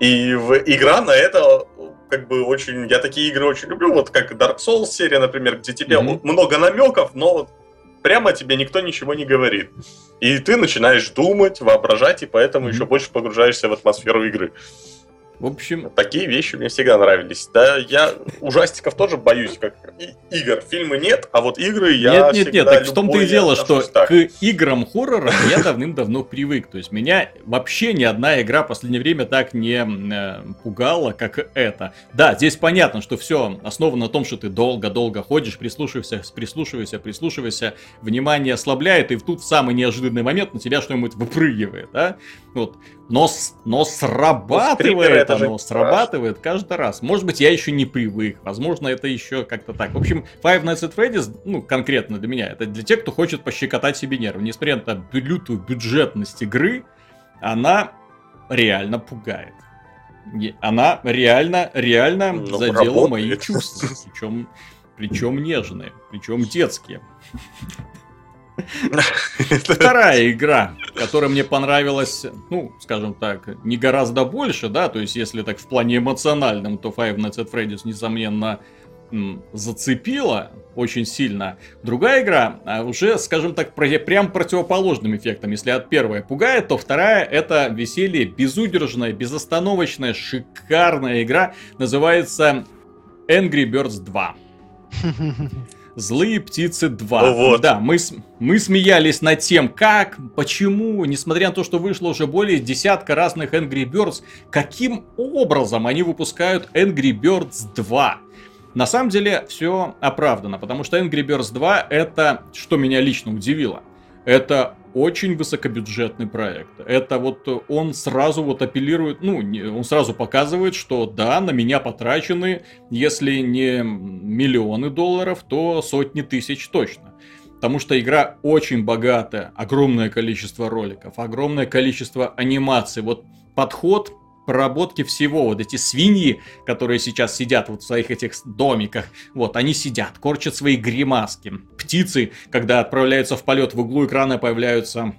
И в, игра на это как бы очень... Я такие игры очень люблю, вот как Dark Souls серия, например, где тебе mm-hmm. много намеков, но вот прямо тебе никто ничего не говорит. И ты начинаешь думать, воображать, и поэтому mm-hmm. еще больше погружаешься в атмосферу игры. В общем... Такие вещи мне всегда нравились. Да, я ужастиков тоже боюсь, как игр. Фильмы нет, а вот игры я Нет, нет, нет, так в том-то и дело, что так. к играм хоррора я давным-давно привык. То есть меня вообще ни одна игра в последнее время так не э, пугала, как это. Да, здесь понятно, что все основано на том, что ты долго-долго ходишь, прислушиваешься, прислушиваешься, прислушиваешься, внимание ослабляет, и тут в самый неожиданный момент на тебя что-нибудь выпрыгивает, да? Вот. Но, но срабатывает ну, оно, срабатывает каждый раз. Может быть, я еще не привык. Возможно, это еще как-то так. В общем, Five Nights at Freddy's, ну, конкретно для меня, это для тех, кто хочет пощекотать себе нервы. Несмотря на лютую бюджетность игры, она реально пугает. Она реально, реально ну, задела работает. мои чувства. Причем, причем нежные, причем детские. Вторая игра, которая мне понравилась, ну, скажем так, не гораздо больше, да, то есть если так в плане эмоциональном, то Five Nights at Freddy's, несомненно, зацепила очень сильно. Другая игра а, уже, скажем так, прям противоположным эффектом. Если от первой пугает, то вторая это веселье, безудержная, безостановочная, шикарная игра. Называется Angry Birds 2. Злые птицы 2. Ну вот. Да, мы, мы смеялись над тем, как, почему, несмотря на то, что вышло уже более десятка разных Angry Birds, каким образом они выпускают Angry Birds 2. На самом деле все оправдано, потому что Angry Birds 2 это, что меня лично удивило, это очень высокобюджетный проект. Это вот он сразу вот апеллирует, ну, он сразу показывает, что да, на меня потрачены, если не миллионы долларов, то сотни тысяч точно. Потому что игра очень богатая, огромное количество роликов, огромное количество анимаций. Вот подход проработки всего. Вот эти свиньи, которые сейчас сидят вот в своих этих домиках, вот, они сидят, корчат свои гримаски. Птицы, когда отправляются в полет, в углу экрана появляются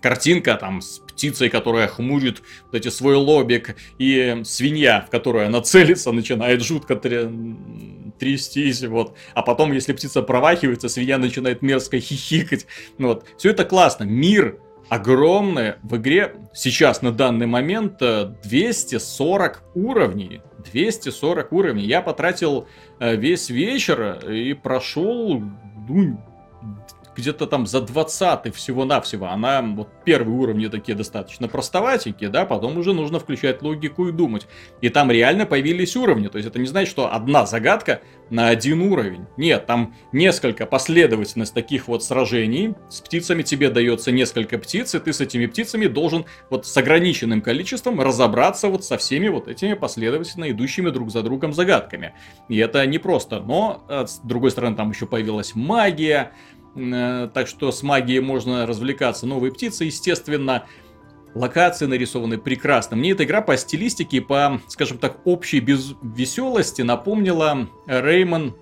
картинка там с птицей, которая хмурит вот эти свой лобик, и свинья, в которую она целится, начинает жутко трястись, вот. А потом, если птица провахивается, свинья начинает мерзко хихикать. Вот. Все это классно. Мир огромное. В игре сейчас на данный момент 240 э, уровней. 240 уровней. Я потратил э, весь вечер и прошел ну, где-то там за 20 всего-навсего. Она, вот первые уровни такие достаточно простоватенькие, да, потом уже нужно включать логику и думать. И там реально появились уровни, то есть это не значит, что одна загадка на один уровень. Нет, там несколько последовательность таких вот сражений. С птицами тебе дается несколько птиц, и ты с этими птицами должен вот с ограниченным количеством разобраться вот со всеми вот этими последовательно идущими друг за другом загадками. И это не просто, но э, с другой стороны там еще появилась магия, так что с магией можно развлекаться. Новые птицы, естественно. Локации нарисованы прекрасно. Мне эта игра по стилистике и по, скажем так, общей без веселости напомнила Rayman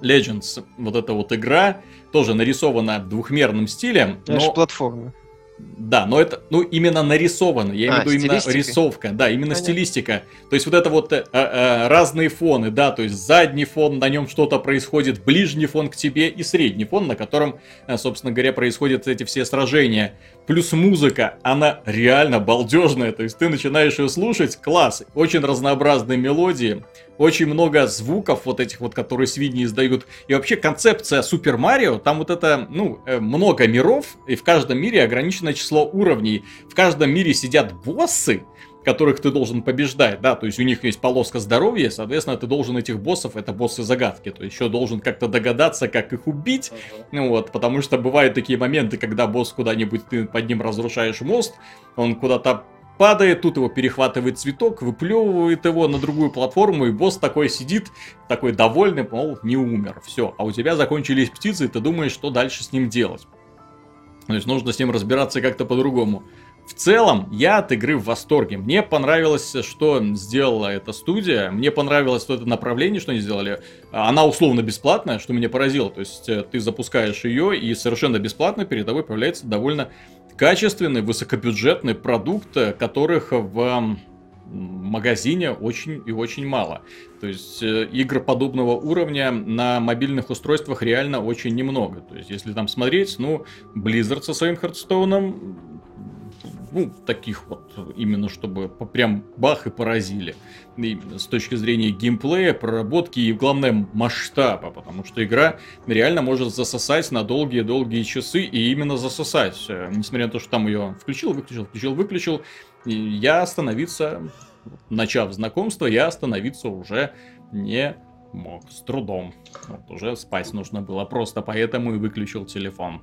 Legends. Вот эта вот игра тоже нарисована в двухмерном стиле. Это но... же платформа. Да, но это, ну, именно нарисовано. Я имею в а, виду именно рисовка. Да, именно Понятно. стилистика. То есть вот это вот э, э, разные фоны, да, то есть задний фон, на нем что-то происходит, ближний фон к тебе и средний фон, на котором, э, собственно говоря, происходят эти все сражения. Плюс музыка, она реально балдежная. То есть ты начинаешь ее слушать, класс, очень разнообразные мелодии очень много звуков вот этих вот, которые свиньи издают. И вообще концепция Супер Марио, там вот это, ну, э, много миров, и в каждом мире ограниченное число уровней. В каждом мире сидят боссы, которых ты должен побеждать, да, то есть у них есть полоска здоровья, соответственно, ты должен этих боссов, это боссы загадки, то есть еще должен как-то догадаться, как их убить, uh-huh. ну вот, потому что бывают такие моменты, когда босс куда-нибудь, ты под ним разрушаешь мост, он куда-то падает, тут его перехватывает цветок, выплевывает его на другую платформу, и босс такой сидит, такой довольный, мол, не умер, все. А у тебя закончились птицы, и ты думаешь, что дальше с ним делать. То есть нужно с ним разбираться как-то по-другому. В целом, я от игры в восторге. Мне понравилось, что сделала эта студия. Мне понравилось что это направление, что они сделали. Она условно бесплатная, что меня поразило. То есть э, ты запускаешь ее, и совершенно бесплатно перед тобой появляется довольно качественный, высокобюджетный продукт, э, которых в магазине очень и очень мало. То есть э, игр подобного уровня на мобильных устройствах реально очень немного. То есть если там смотреть, ну, Blizzard со своим Хардстоуном ну, таких вот, именно чтобы прям бах и поразили. Именно с точки зрения геймплея, проработки и, главное, масштаба, потому что игра реально может засосать на долгие-долгие часы и именно засосать. Э, несмотря на то, что там ее включил, выключил, включил, выключил, я остановиться, начав знакомство, я остановиться уже не мог, с трудом. Вот, уже спать нужно было просто, поэтому и выключил телефон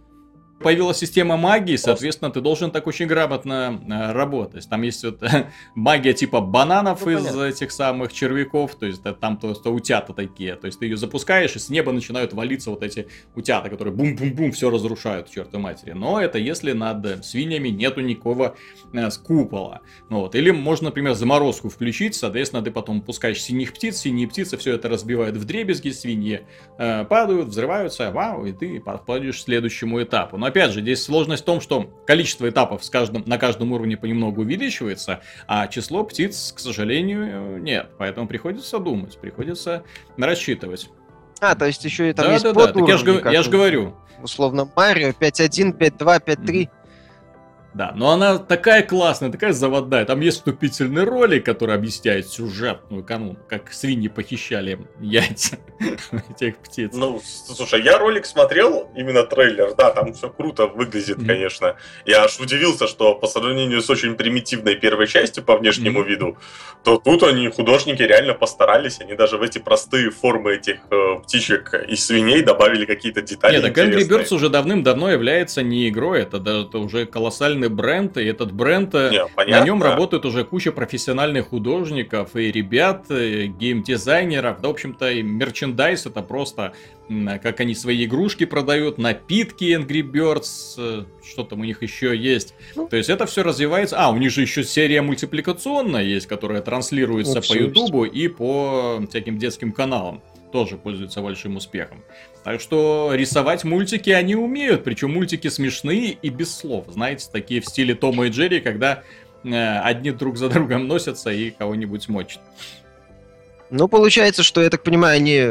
появилась система магии, соответственно, ты должен так очень грамотно э, работать. Там есть вот магия типа бананов ну, из понятно. этих самых червяков, то есть там просто утята такие. То есть ты ее запускаешь, и с неба начинают валиться вот эти утята, которые бум-бум-бум все разрушают, черта матери. Но это если над свиньями нету никакого э, купола. Ну, вот. Или можно, например, заморозку включить, соответственно, ты потом пускаешь синих птиц, синие птицы все это разбивают в дребезги, свиньи э, падают, взрываются, вау, и ты подходишь к следующему этапу. Но опять же, здесь сложность в том, что количество этапов с каждым, на каждом уровне понемногу увеличивается, а число птиц, к сожалению, нет. Поэтому приходится думать, приходится рассчитывать. А, то есть еще и там да, есть да, да, так я же я ж говорю. Условно, Марио 5.1, 5.2, 5.3. Mm-hmm. Да, но она такая классная, такая заводная. Там есть вступительный ролик, который объясняет сюжетную канун, как свиньи похищали яйца этих птиц. Ну, слушай, я ролик смотрел, именно трейлер, да, там все круто выглядит, mm-hmm. конечно. Я аж удивился, что по сравнению с очень примитивной первой частью по внешнему mm-hmm. виду, то тут они, художники, реально постарались. Они даже в эти простые формы этих э, птичек и свиней добавили какие-то детали Нет, так Angry Birds уже давным-давно является не игрой, это, это уже колоссальный определенный бренд, и этот бренд, э, Не, понятно. на нем работают уже куча профессиональных художников и ребят, и геймдизайнеров, да, в общем-то, и мерчендайз это просто, как они свои игрушки продают, напитки Angry Birds, э, что там у них еще есть. Ну. То есть это все развивается. А, у них же еще серия мультипликационная есть, которая транслируется О, по Ютубу и по всяким детским каналам тоже пользуется большим успехом. Так что рисовать мультики они умеют, причем мультики смешные и без слов. Знаете, такие в стиле Тома и Джерри, когда э, одни друг за другом носятся и кого-нибудь мочат. Ну, получается, что, я так понимаю, они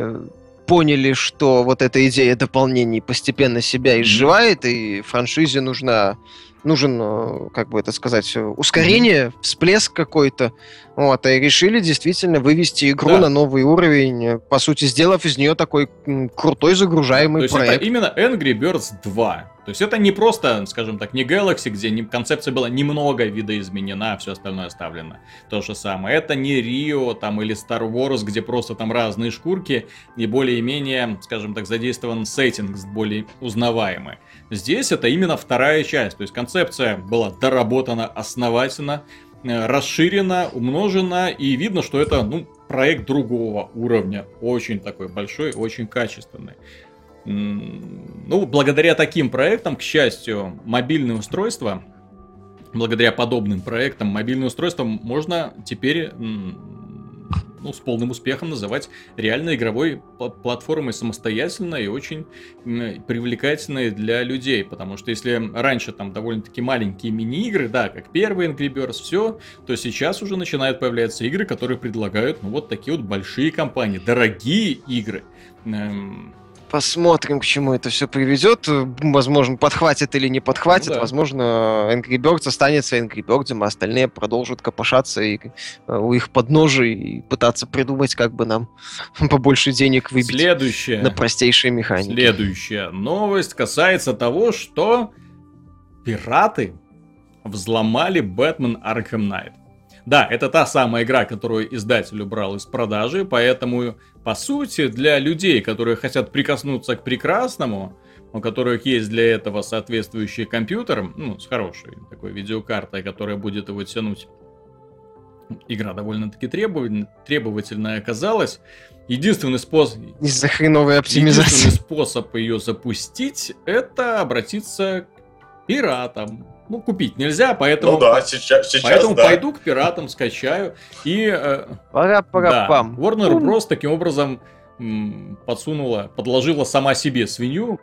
поняли, что вот эта идея дополнений постепенно себя изживает, и франшизе нужна нужен, э, как бы это сказать, ускорение, всплеск какой-то. Вот, и решили действительно вывести игру да. на новый уровень, по сути, сделав из нее такой крутой загружаемый То есть проект. это именно Angry Birds 2. То есть это не просто, скажем так, не Galaxy, где не, концепция была немного видоизменена, а все остальное оставлено. То же самое. Это не Rio там или Star Wars, где просто там разные шкурки и более-менее, скажем так, задействован сеттинг более узнаваемый. Здесь это именно вторая часть. То есть концепция была доработана основательно, э, расширена, умножена, и видно, что это ну, проект другого уровня. Очень такой большой, очень качественный. Ну, благодаря таким проектам, к счастью, мобильные устройства, благодаря подобным проектам, мобильные устройства можно теперь ну, с полным успехом называть реально игровой платформой самостоятельной и очень привлекательной для людей. Потому что если раньше там довольно-таки маленькие мини-игры, да, как первый Angry Birds, все, то сейчас уже начинают появляться игры, которые предлагают, ну, вот такие вот большие компании, дорогие игры. Эм, Посмотрим, к чему это все приведет. Возможно, подхватит или не подхватит. Ну, да. Возможно, Angry Birds останется Angry Birds, а остальные продолжат копошаться и, э, у их подножий и пытаться придумать, как бы нам побольше денег выбить Следующая. на простейшие механики. Следующая новость касается того, что пираты взломали Бэтмен Arkham Knight. Да, это та самая игра, которую издатель убрал из продажи, поэтому, по сути, для людей, которые хотят прикоснуться к прекрасному, у которых есть для этого соответствующий компьютер, ну, с хорошей такой видеокартой, которая будет его тянуть, игра довольно-таки требовательная оказалась. Единственный способ... Из-за хреновой оптимизации. Единственный способ ее запустить, это обратиться пиратам ну, купить нельзя, поэтому... Ну да, сейчас, сейчас Поэтому да. пойду к пиратам, скачаю и... Э, пора, пора, да, пам. Warner Bros. таким образом м, подсунула, подложила сама себе свинью.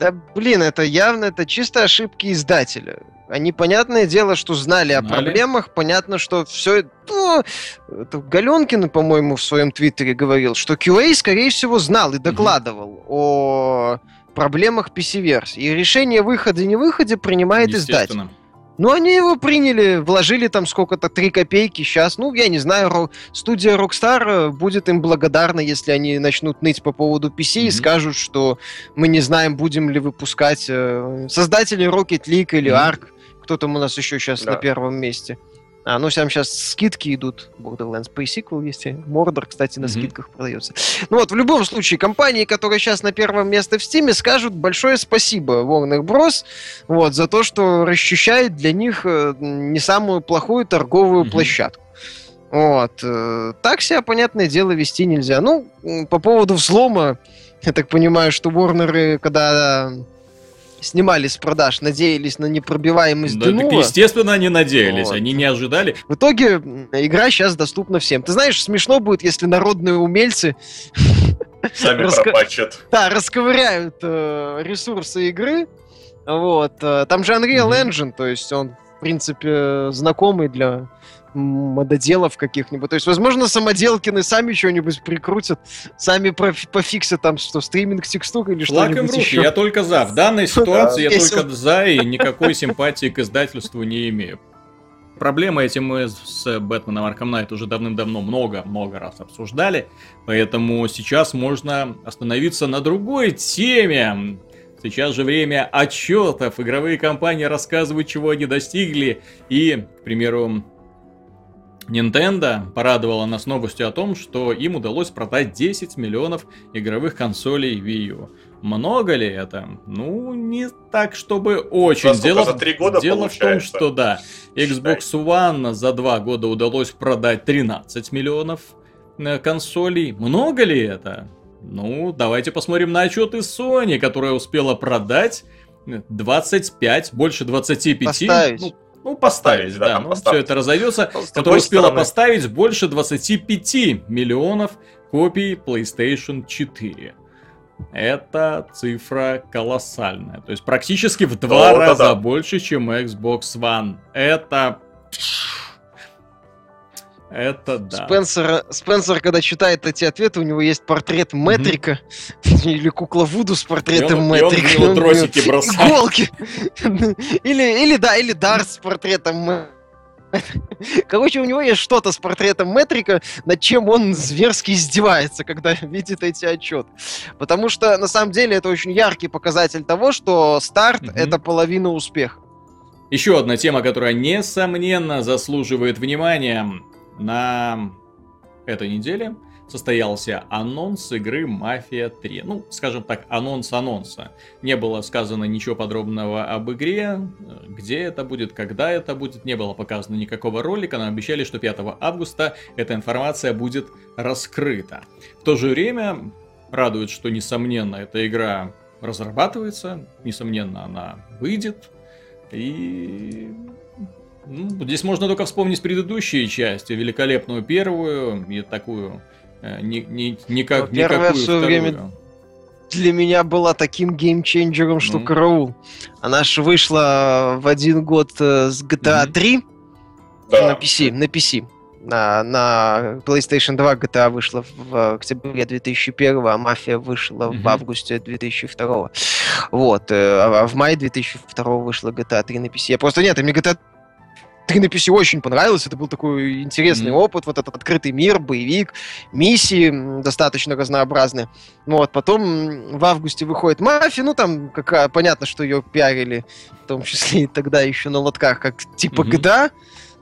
Да, блин, это явно, это чисто ошибки издателя. Они, понятное дело, что знали, знали. о проблемах, понятно, что все... Ну, это Галенкин, по-моему, в своем твиттере говорил, что QA, скорее всего, знал и докладывал угу. о проблемах PC-версии. И решение выхода не выходе принимает издатель. Ну, они его приняли, вложили там сколько-то, 3 копейки сейчас. Ну, я не знаю, студия Rockstar будет им благодарна, если они начнут ныть по поводу PC mm-hmm. и скажут, что мы не знаем, будем ли выпускать э, создатели Rocket League или mm-hmm. Ark. Кто там у нас еще сейчас да. на первом месте? А, ну, там сейчас скидки идут. Borderlands Pre-Sequel есть. Mordor, кстати, на mm-hmm. скидках продается. Ну вот, в любом случае, компании, которые сейчас на первом месте в Steam, скажут большое спасибо Warner Bros. Вот, за то, что расчищает для них э, не самую плохую торговую mm-hmm. площадку. Вот. Э, так себя, понятное дело, вести нельзя. Ну, по поводу взлома, я так понимаю, что Warner, когда снимали с продаж, надеялись на непробиваемость да. Так, естественно, они надеялись, вот. они не ожидали. В итоге игра сейчас доступна всем. Ты знаешь, смешно будет, если народные умельцы сами раска... пропачат. Да, расковыряют э, ресурсы игры. Вот. Э, там же Unreal mm-hmm. Engine, то есть он, в принципе, знакомый для мододелов каких-нибудь. То есть, возможно, самоделкины сами что-нибудь прикрутят, сами пофиксят там, что стриминг текстур или что-нибудь еще. Я только за. В данной ситуации я только за и никакой симпатии к издательству не имею. Проблемы эти мы с Бэтменом Arkham Knight уже давным-давно много-много раз обсуждали, поэтому сейчас можно остановиться на другой теме. Сейчас же время отчетов, игровые компании рассказывают, чего они достигли, и, к примеру, Nintendo порадовала нас новостью о том, что им удалось продать 10 миллионов игровых консолей Wii U. Много ли это? Ну, не так, чтобы очень. Насколько, дело за 3 года дело в том, что да, Xbox One за 2 года удалось продать 13 миллионов э, консолей. Много ли это? Ну, давайте посмотрим на отчеты Sony, которая успела продать 25, больше 25. Поставить. Ну, ну, поставить, да, да ну, все это разойдется, который успела стороны... поставить больше 25 миллионов копий PlayStation 4. Это цифра колоссальная. То есть практически в два О, раза да. больше, чем Xbox One. Это это да. Спенсер, Спенсер, когда читает эти ответы, у него есть портрет Метрика mm-hmm. или кукла Вуду с портретом он, Метрика. Он тросики бросает. Иголки. или, или, да, или Дарс с портретом Метрика. Короче, у него есть что-то с портретом Метрика, над чем он зверски издевается, когда видит эти отчеты. Потому что, на самом деле, это очень яркий показатель того, что старт mm-hmm. — это половина успеха. Еще одна тема, которая, несомненно, заслуживает внимания на этой неделе состоялся анонс игры Мафия 3. Ну, скажем так, анонс анонса. Не было сказано ничего подробного об игре, где это будет, когда это будет, не было показано никакого ролика, но обещали, что 5 августа эта информация будет раскрыта. В то же время радует, что, несомненно, эта игра разрабатывается, несомненно, она выйдет, и Ну, здесь можно только вспомнить предыдущие части, великолепную первую и такую э, ни, ни, никак, ну, первая никакую в свое вторую. время для меня была таким геймченджером, что ну. караул. Она же вышла в один год э, с GTA 3 mm-hmm. да. на PC, на PC. На, на PlayStation 2 GTA вышла в октябре 2001, а Мафия вышла mm-hmm. в августе 2002. Вот. Э, а в мае 2002 вышла GTA 3 на PC. Я просто нет, мне GTA ты на PC очень понравилось, это был такой интересный mm-hmm. опыт, вот этот открытый мир, боевик, миссии достаточно разнообразные. Ну вот, потом в августе выходит Мафия, ну там какая, понятно, что ее пиарили, в том числе и тогда еще на лотках, как типа mm-hmm. GTA,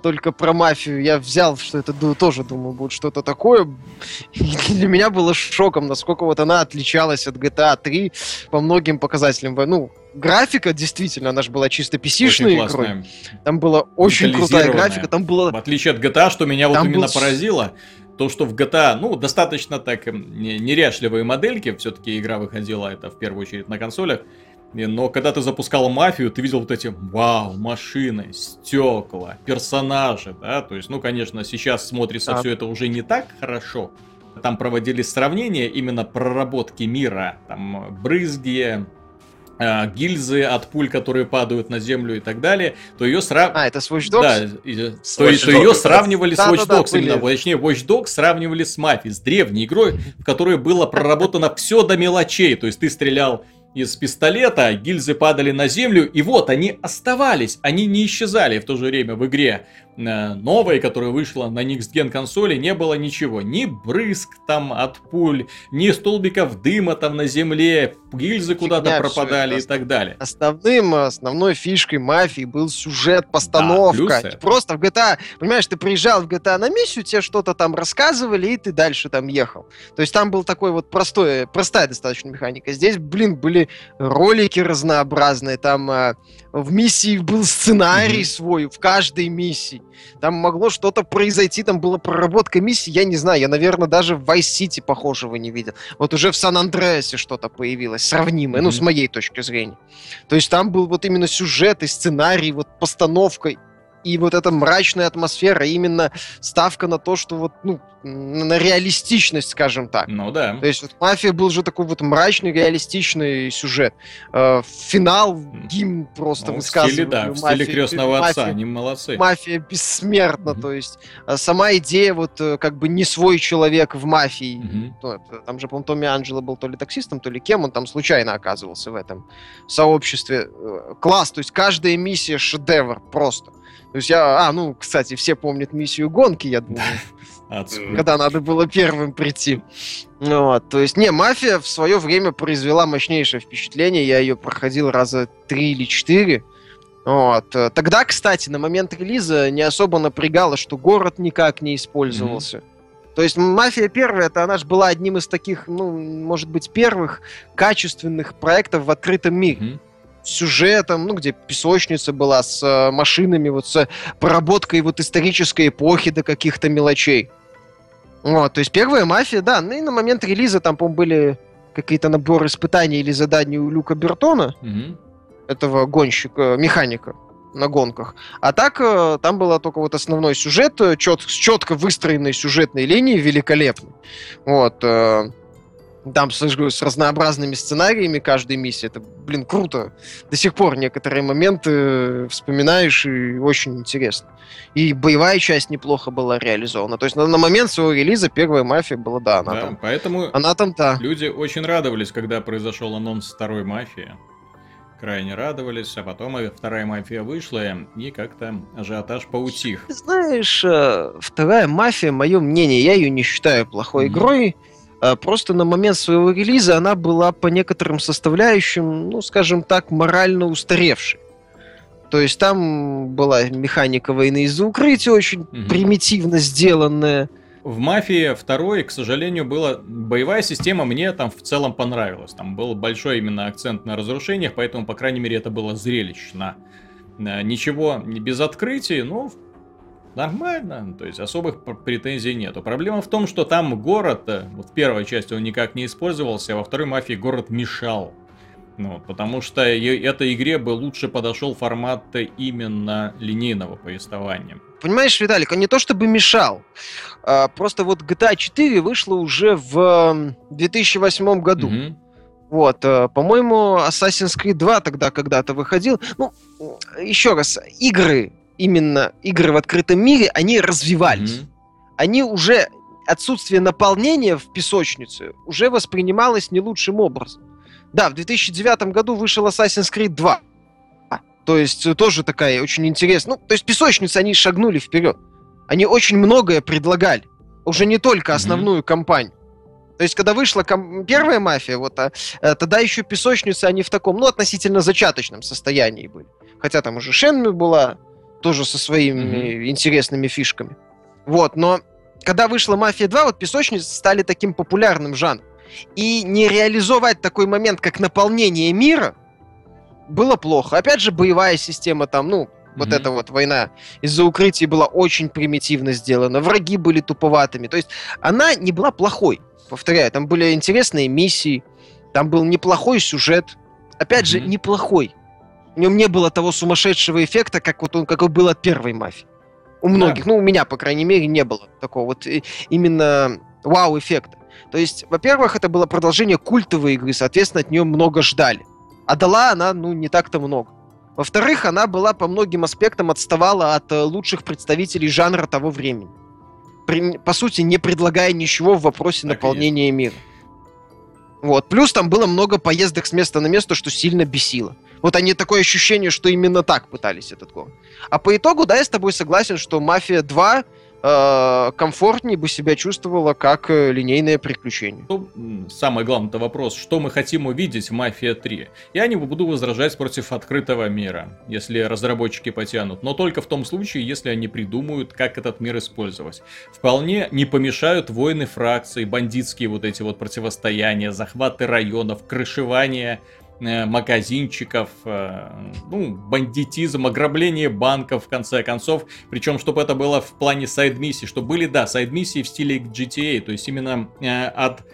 только про мафию я взял, что это тоже, думаю, будет что-то такое. И для меня было шоком, насколько вот она отличалась от GTA 3 по многим показателям. Ну, графика, действительно, она же была чисто PC-шной игрой. Там была очень крутая графика, там было... В отличие от GTA, что меня вот именно был... поразило, то, что в GTA, ну, достаточно так неряшливые модельки, все-таки игра выходила, это в первую очередь на консолях, но когда ты запускал мафию, ты видел вот эти, вау, машины, стекла, персонажи, да, то есть, ну, конечно, сейчас смотрится а. все это уже не так хорошо. Там проводились сравнения именно проработки мира, там брызги, э, гильзы от пуль, которые падают на землю и так далее, то ее срав... А, это с Watch Dogs? Да, и, то, то ее сравнивали да, с Watch Dogs, да, да, именно, были. точнее, Watch Dogs сравнивали с Мафией, с древней игрой, в которой было проработано все до мелочей, то есть ты стрелял из пистолета, гильзы падали на землю, и вот они оставались, они не исчезали в то же время в игре. Э, новой, которая вышла на Next Gen консоли, не было ничего. Ни брызг там от пуль, ни столбиков дыма там на земле, гильзы куда-то пропадали и так далее. Основным, основной фишкой мафии был сюжет, постановка. Да, Просто в GTA, понимаешь, ты приезжал в GTA на миссию, тебе что-то там рассказывали, и ты дальше там ехал. То есть там был такой вот простой, простая достаточно механика. Здесь, блин, были ролики разнообразные, там э, в миссии был сценарий mm-hmm. свой, в каждой миссии. Там могло что-то произойти, там была проработка миссии, я не знаю, я, наверное, даже в Vice City похожего не видел. Вот уже в Сан-Андреасе что-то появилось, сравнимое, mm-hmm. ну, с моей точки зрения. То есть там был вот именно сюжет и сценарий, вот постановка и вот эта мрачная атмосфера, именно ставка на то, что вот, ну, на реалистичность, скажем так. Ну да. То есть вот «Мафия» был же такой вот мрачный, реалистичный сюжет. Э, финал, гимн просто ну, высказывал. В стиле, да, в стиле «Крестного мафия, отца», они молодцы. «Мафия» бессмертна, mm-hmm. то есть э, сама идея вот э, как бы не свой человек в «Мафии». Mm-hmm. Там же, по-моему, Томми Анджело был то ли таксистом, то ли кем, он там случайно оказывался в этом сообществе. Класс, то есть каждая миссия шедевр просто. То есть я... А, ну, кстати, все помнят миссию гонки, я думаю. Когда надо было первым прийти. Вот, то есть, не, «Мафия» в свое время произвела мощнейшее впечатление. Я ее проходил раза три или четыре. Вот. Тогда, кстати, на момент релиза не особо напрягало, что город никак не использовался. Mm-hmm. То есть «Мафия» первая, это она же была одним из таких, ну, может быть, первых качественных проектов в открытом мире. Mm-hmm сюжетом, ну, где песочница была с э, машинами, вот с проработкой вот исторической эпохи до каких-то мелочей. Вот, то есть первая мафия, да, ну и на момент релиза там, по были какие-то наборы испытаний или заданий у Люка Бертона, mm этого гонщика, механика на гонках. А так э, там был только вот основной сюжет, э, чет, с четко выстроенной сюжетной линией, великолепной. Вот. Э, там, с, с разнообразными сценариями каждой миссии. Это, блин, круто. До сих пор некоторые моменты вспоминаешь и очень интересно. И боевая часть неплохо была реализована. То есть на, на момент своего релиза первая мафия была, да, она да, там. Поэтому она там, да. Люди очень радовались, когда произошел анонс второй мафии. Крайне радовались, а потом вторая мафия вышла, и как-то ажиотаж поутих. Знаешь, э, вторая мафия, мое мнение, я ее не считаю плохой mm-hmm. игрой. Просто на момент своего релиза она была по некоторым составляющим, ну, скажем так, морально устаревшей. То есть там была механика войны из-за укрытия очень угу. примитивно сделанная. В «Мафии» второй, к сожалению, была боевая система, мне там в целом понравилась. Там был большой именно акцент на разрушениях, поэтому, по крайней мере, это было зрелищно. Э, ничего без открытий, но нормально, то есть особых претензий нету. Проблема в том, что там город, э, вот в первой части он никак не использовался, а во второй мафии город мешал. Ну, потому что этой игре бы лучше подошел формат именно линейного повествования. Понимаешь, Виталик, он не то чтобы мешал. А, просто вот GTA 4 вышла уже в 2008 году. Угу. Вот, э, по-моему, Assassin's Creed 2 тогда когда-то выходил. Ну, еще раз, игры, именно игры в открытом мире, они развивались. Mm-hmm. Они уже отсутствие наполнения в песочнице уже воспринималось не лучшим образом. Да, в 2009 году вышел Assassin's Creed 2. То есть э, тоже такая очень интересная. Ну, то есть песочницы, они шагнули вперед. Они очень многое предлагали. Уже не только основную mm-hmm. кампанию. То есть, когда вышла ком- первая мафия, вот, а, а, тогда еще песочницы, они в таком, ну, относительно зачаточном состоянии были. Хотя там уже Шенми была, тоже со своими mm-hmm. интересными фишками. Вот, но когда вышла «Мафия 2», вот песочницы стали таким популярным жанром. И не реализовать такой момент, как наполнение мира, было плохо. Опять же, боевая система там, ну, вот mm-hmm. эта вот война из-за укрытий была очень примитивно сделана. Враги были туповатыми. То есть она не была плохой. Повторяю, там были интересные миссии, там был неплохой сюжет. Опять mm-hmm. же, неплохой. В нем не было того сумасшедшего эффекта, как вот он, как он был от первой мафии. У многих, да. ну, у меня, по крайней мере, не было такого вот э, именно вау-эффекта. То есть, во-первых, это было продолжение культовой игры, соответственно, от нее много ждали. А дала она, ну, не так-то много. Во-вторых, она была по многим аспектам отставала от э, лучших представителей жанра того времени. При, по сути, не предлагая ничего в вопросе так наполнения мира. Вот. Плюс там было много поездок с места на место, что сильно бесило. Вот они такое ощущение, что именно так пытались этот год. А по итогу, да, я с тобой согласен, что «Мафия 2» э, комфортнее бы себя чувствовала как э, линейное приключение. Ну, самый главный вопрос, что мы хотим увидеть в «Мафия 3». Я не буду возражать против открытого мира, если разработчики потянут, но только в том случае, если они придумают, как этот мир использовать. Вполне не помешают войны фракций, бандитские вот эти вот противостояния, захваты районов, крышевание магазинчиков, э, ну, бандитизм, ограбление банков, в конце концов. Причем, чтобы это было в плане сайд-миссий, чтобы были, да, сайд-миссии в стиле GTA, то есть именно э, от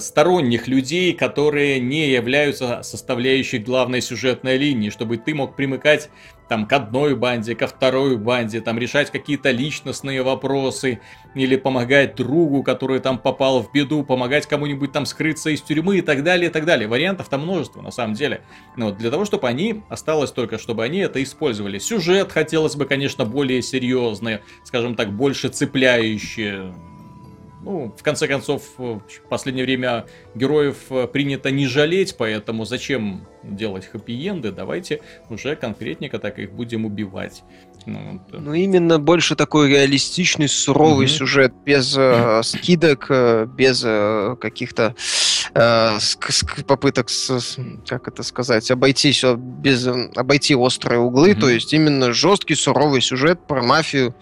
сторонних людей, которые не являются составляющей главной сюжетной линии, чтобы ты мог примыкать там к одной банде, ко второй банде, там решать какие-то личностные вопросы, или помогать другу, который там попал в беду, помогать кому-нибудь там скрыться из тюрьмы и так далее, и так далее. Вариантов там множество, на самом деле. Но вот для того, чтобы они, осталось только, чтобы они это использовали. Сюжет хотелось бы, конечно, более серьезный, скажем так, больше цепляющий ну, в конце концов, в последнее время героев э, принято не жалеть, поэтому зачем делать хэппи-энды? Давайте уже конкретненько так их будем убивать. Ну, да. ну именно больше такой реалистичный, суровый mm-hmm. сюжет, без э, скидок, э, без э, каких-то э, попыток, с, как это сказать, обойти все без обойти острые углы, mm-hmm. то есть именно жесткий, суровый сюжет про мафию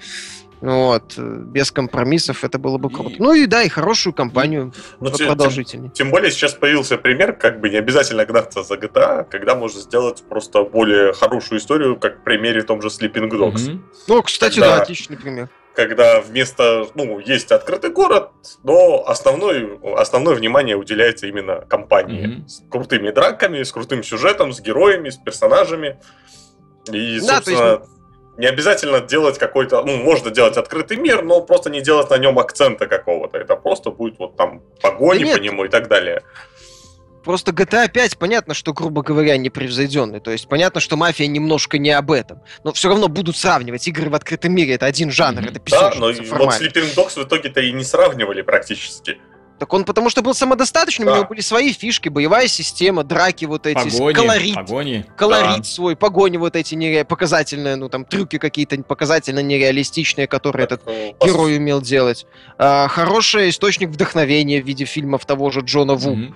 вот, без компромиссов это было бы круто. Ну и да, и хорошую компанию ну, продолжительнее. Тем, тем более сейчас появился пример, как бы не обязательно гнаться за GTA, когда можно сделать просто более хорошую историю, как в примере том же Sleeping Dogs. Mm-hmm. Ну, кстати, когда, да, отличный пример. Когда вместо, ну, есть открытый город, но основной, основное внимание уделяется именно компании. Mm-hmm. С крутыми драками, с крутым сюжетом, с героями, с персонажами. И, да, собственно, есть не обязательно делать какой-то, ну, можно делать открытый мир, но просто не делать на нем акцента какого-то. Это просто будет вот там погони да по нему и так далее. Просто GTA 5, понятно, что, грубо говоря, непревзойденный. То есть понятно, что мафия немножко не об этом. Но все равно будут сравнивать. Игры в открытом мире это один жанр, mm-hmm. это Да, но вот Sleeping Dogs в итоге-то и не сравнивали практически. Так он потому что был самодостаточным, да. у него были свои фишки, боевая система, драки вот эти, погони, колорит, погони. колорит да. свой, погони вот эти нере... показательные, ну там трюки какие-то показательно нереалистичные, которые так, этот ну, герой умел делать. А, хороший источник вдохновения в виде фильмов того же Джона Ву. Mm-hmm.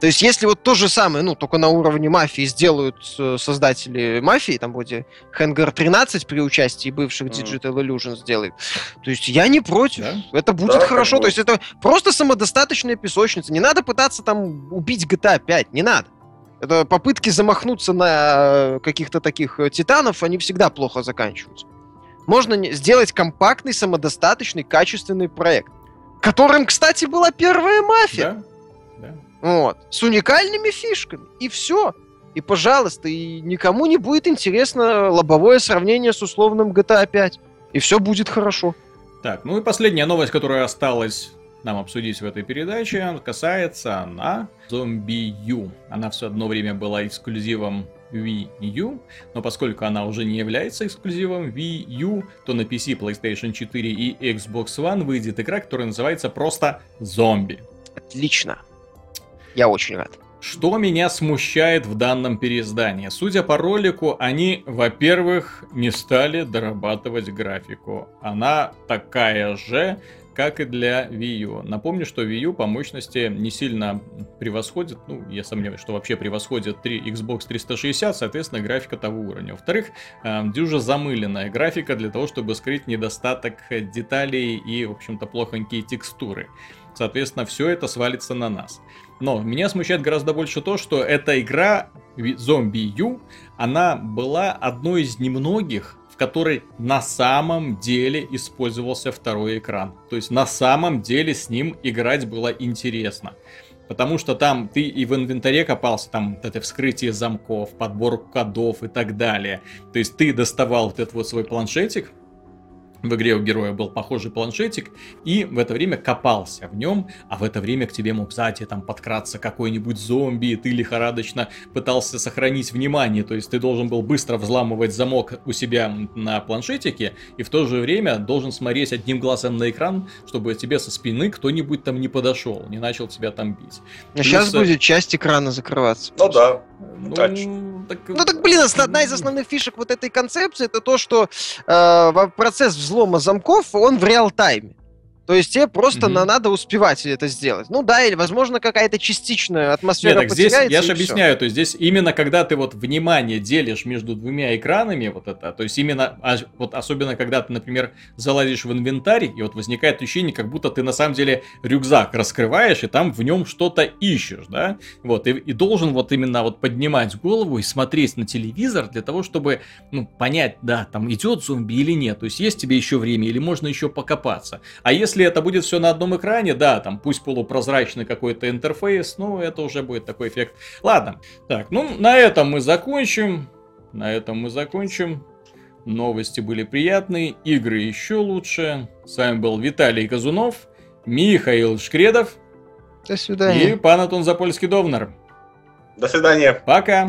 То есть, если вот то же самое, ну, только на уровне мафии сделают э, создатели мафии, там вроде Hangar 13 при участии бывших Digital Illusion сделают, то есть я не против. Да? Это будет да, хорошо. То есть это просто самодостаточная песочница. Не надо пытаться там убить GTA 5, не надо. Это попытки замахнуться на каких-то таких э, титанов, они всегда плохо заканчиваются. Можно сделать компактный, самодостаточный, качественный проект, которым, кстати, была первая мафия. Да? Вот. С уникальными фишками. И все. И, пожалуйста, и никому не будет интересно лобовое сравнение с условным GTA 5. И все будет хорошо. Так, ну и последняя новость, которая осталась нам обсудить в этой передаче, касается она Zombie U. Она все одно время была эксклюзивом Wii U, но поскольку она уже не является эксклюзивом Wii U, то на PC, PlayStation 4 и Xbox One выйдет игра, которая называется просто Зомби. Отлично. Я очень рад. Что меня смущает в данном переиздании? Судя по ролику, они, во-первых, не стали дорабатывать графику. Она такая же, как и для Wii U. Напомню, что Wii U по мощности не сильно превосходит, ну, я сомневаюсь, что вообще превосходит 3 Xbox 360, соответственно, графика того уровня. Во-вторых, э, дюжа замыленная графика для того, чтобы скрыть недостаток деталей и, в общем-то, плохонькие текстуры. Соответственно, все это свалится на нас. Но меня смущает гораздо больше то, что эта игра Zombie U, она была одной из немногих, в которой на самом деле использовался второй экран. То есть на самом деле с ним играть было интересно. Потому что там ты и в инвентаре копался, там это вскрытие замков, подбор кодов и так далее. То есть ты доставал вот этот вот свой планшетик, в игре у героя был похожий планшетик, и в это время копался в нем, а в это время к тебе мог сзади там подкраться какой-нибудь зомби, и ты лихорадочно пытался сохранить внимание, то есть ты должен был быстро взламывать замок у себя на планшетике, и в то же время должен смотреть одним глазом на экран, чтобы тебе со спины кто-нибудь там не подошел, не начал тебя там бить. А сейчас э, будет часть экрана закрываться. Ну да. Ну, так... ну так, блин, одна из основных фишек вот этой концепции это то, что э, процесс взлома замков, он в реал-тайме. То есть тебе просто mm-hmm. надо успевать это сделать. Ну да, или, возможно, какая-то частичная атмосфера Нет, так здесь, я же объясняю, все. то есть здесь именно когда ты вот внимание делишь между двумя экранами, вот это, то есть именно, а, вот особенно когда ты, например, залазишь в инвентарь, и вот возникает ощущение, как будто ты на самом деле рюкзак раскрываешь, и там в нем что-то ищешь, да, вот, и, и должен вот именно вот поднимать голову и смотреть на телевизор для того, чтобы, ну, понять, да, там идет зомби или нет, то есть есть тебе еще время, или можно еще покопаться. А если если это будет все на одном экране, да, там пусть полупрозрачный какой-то интерфейс, ну это уже будет такой эффект. Ладно, так, ну на этом мы закончим. На этом мы закончим. Новости были приятные, игры еще лучше. С вами был Виталий Казунов, Михаил Шкредов. До свидания. И пан Антон Запольский-Довнер. До свидания. Пока.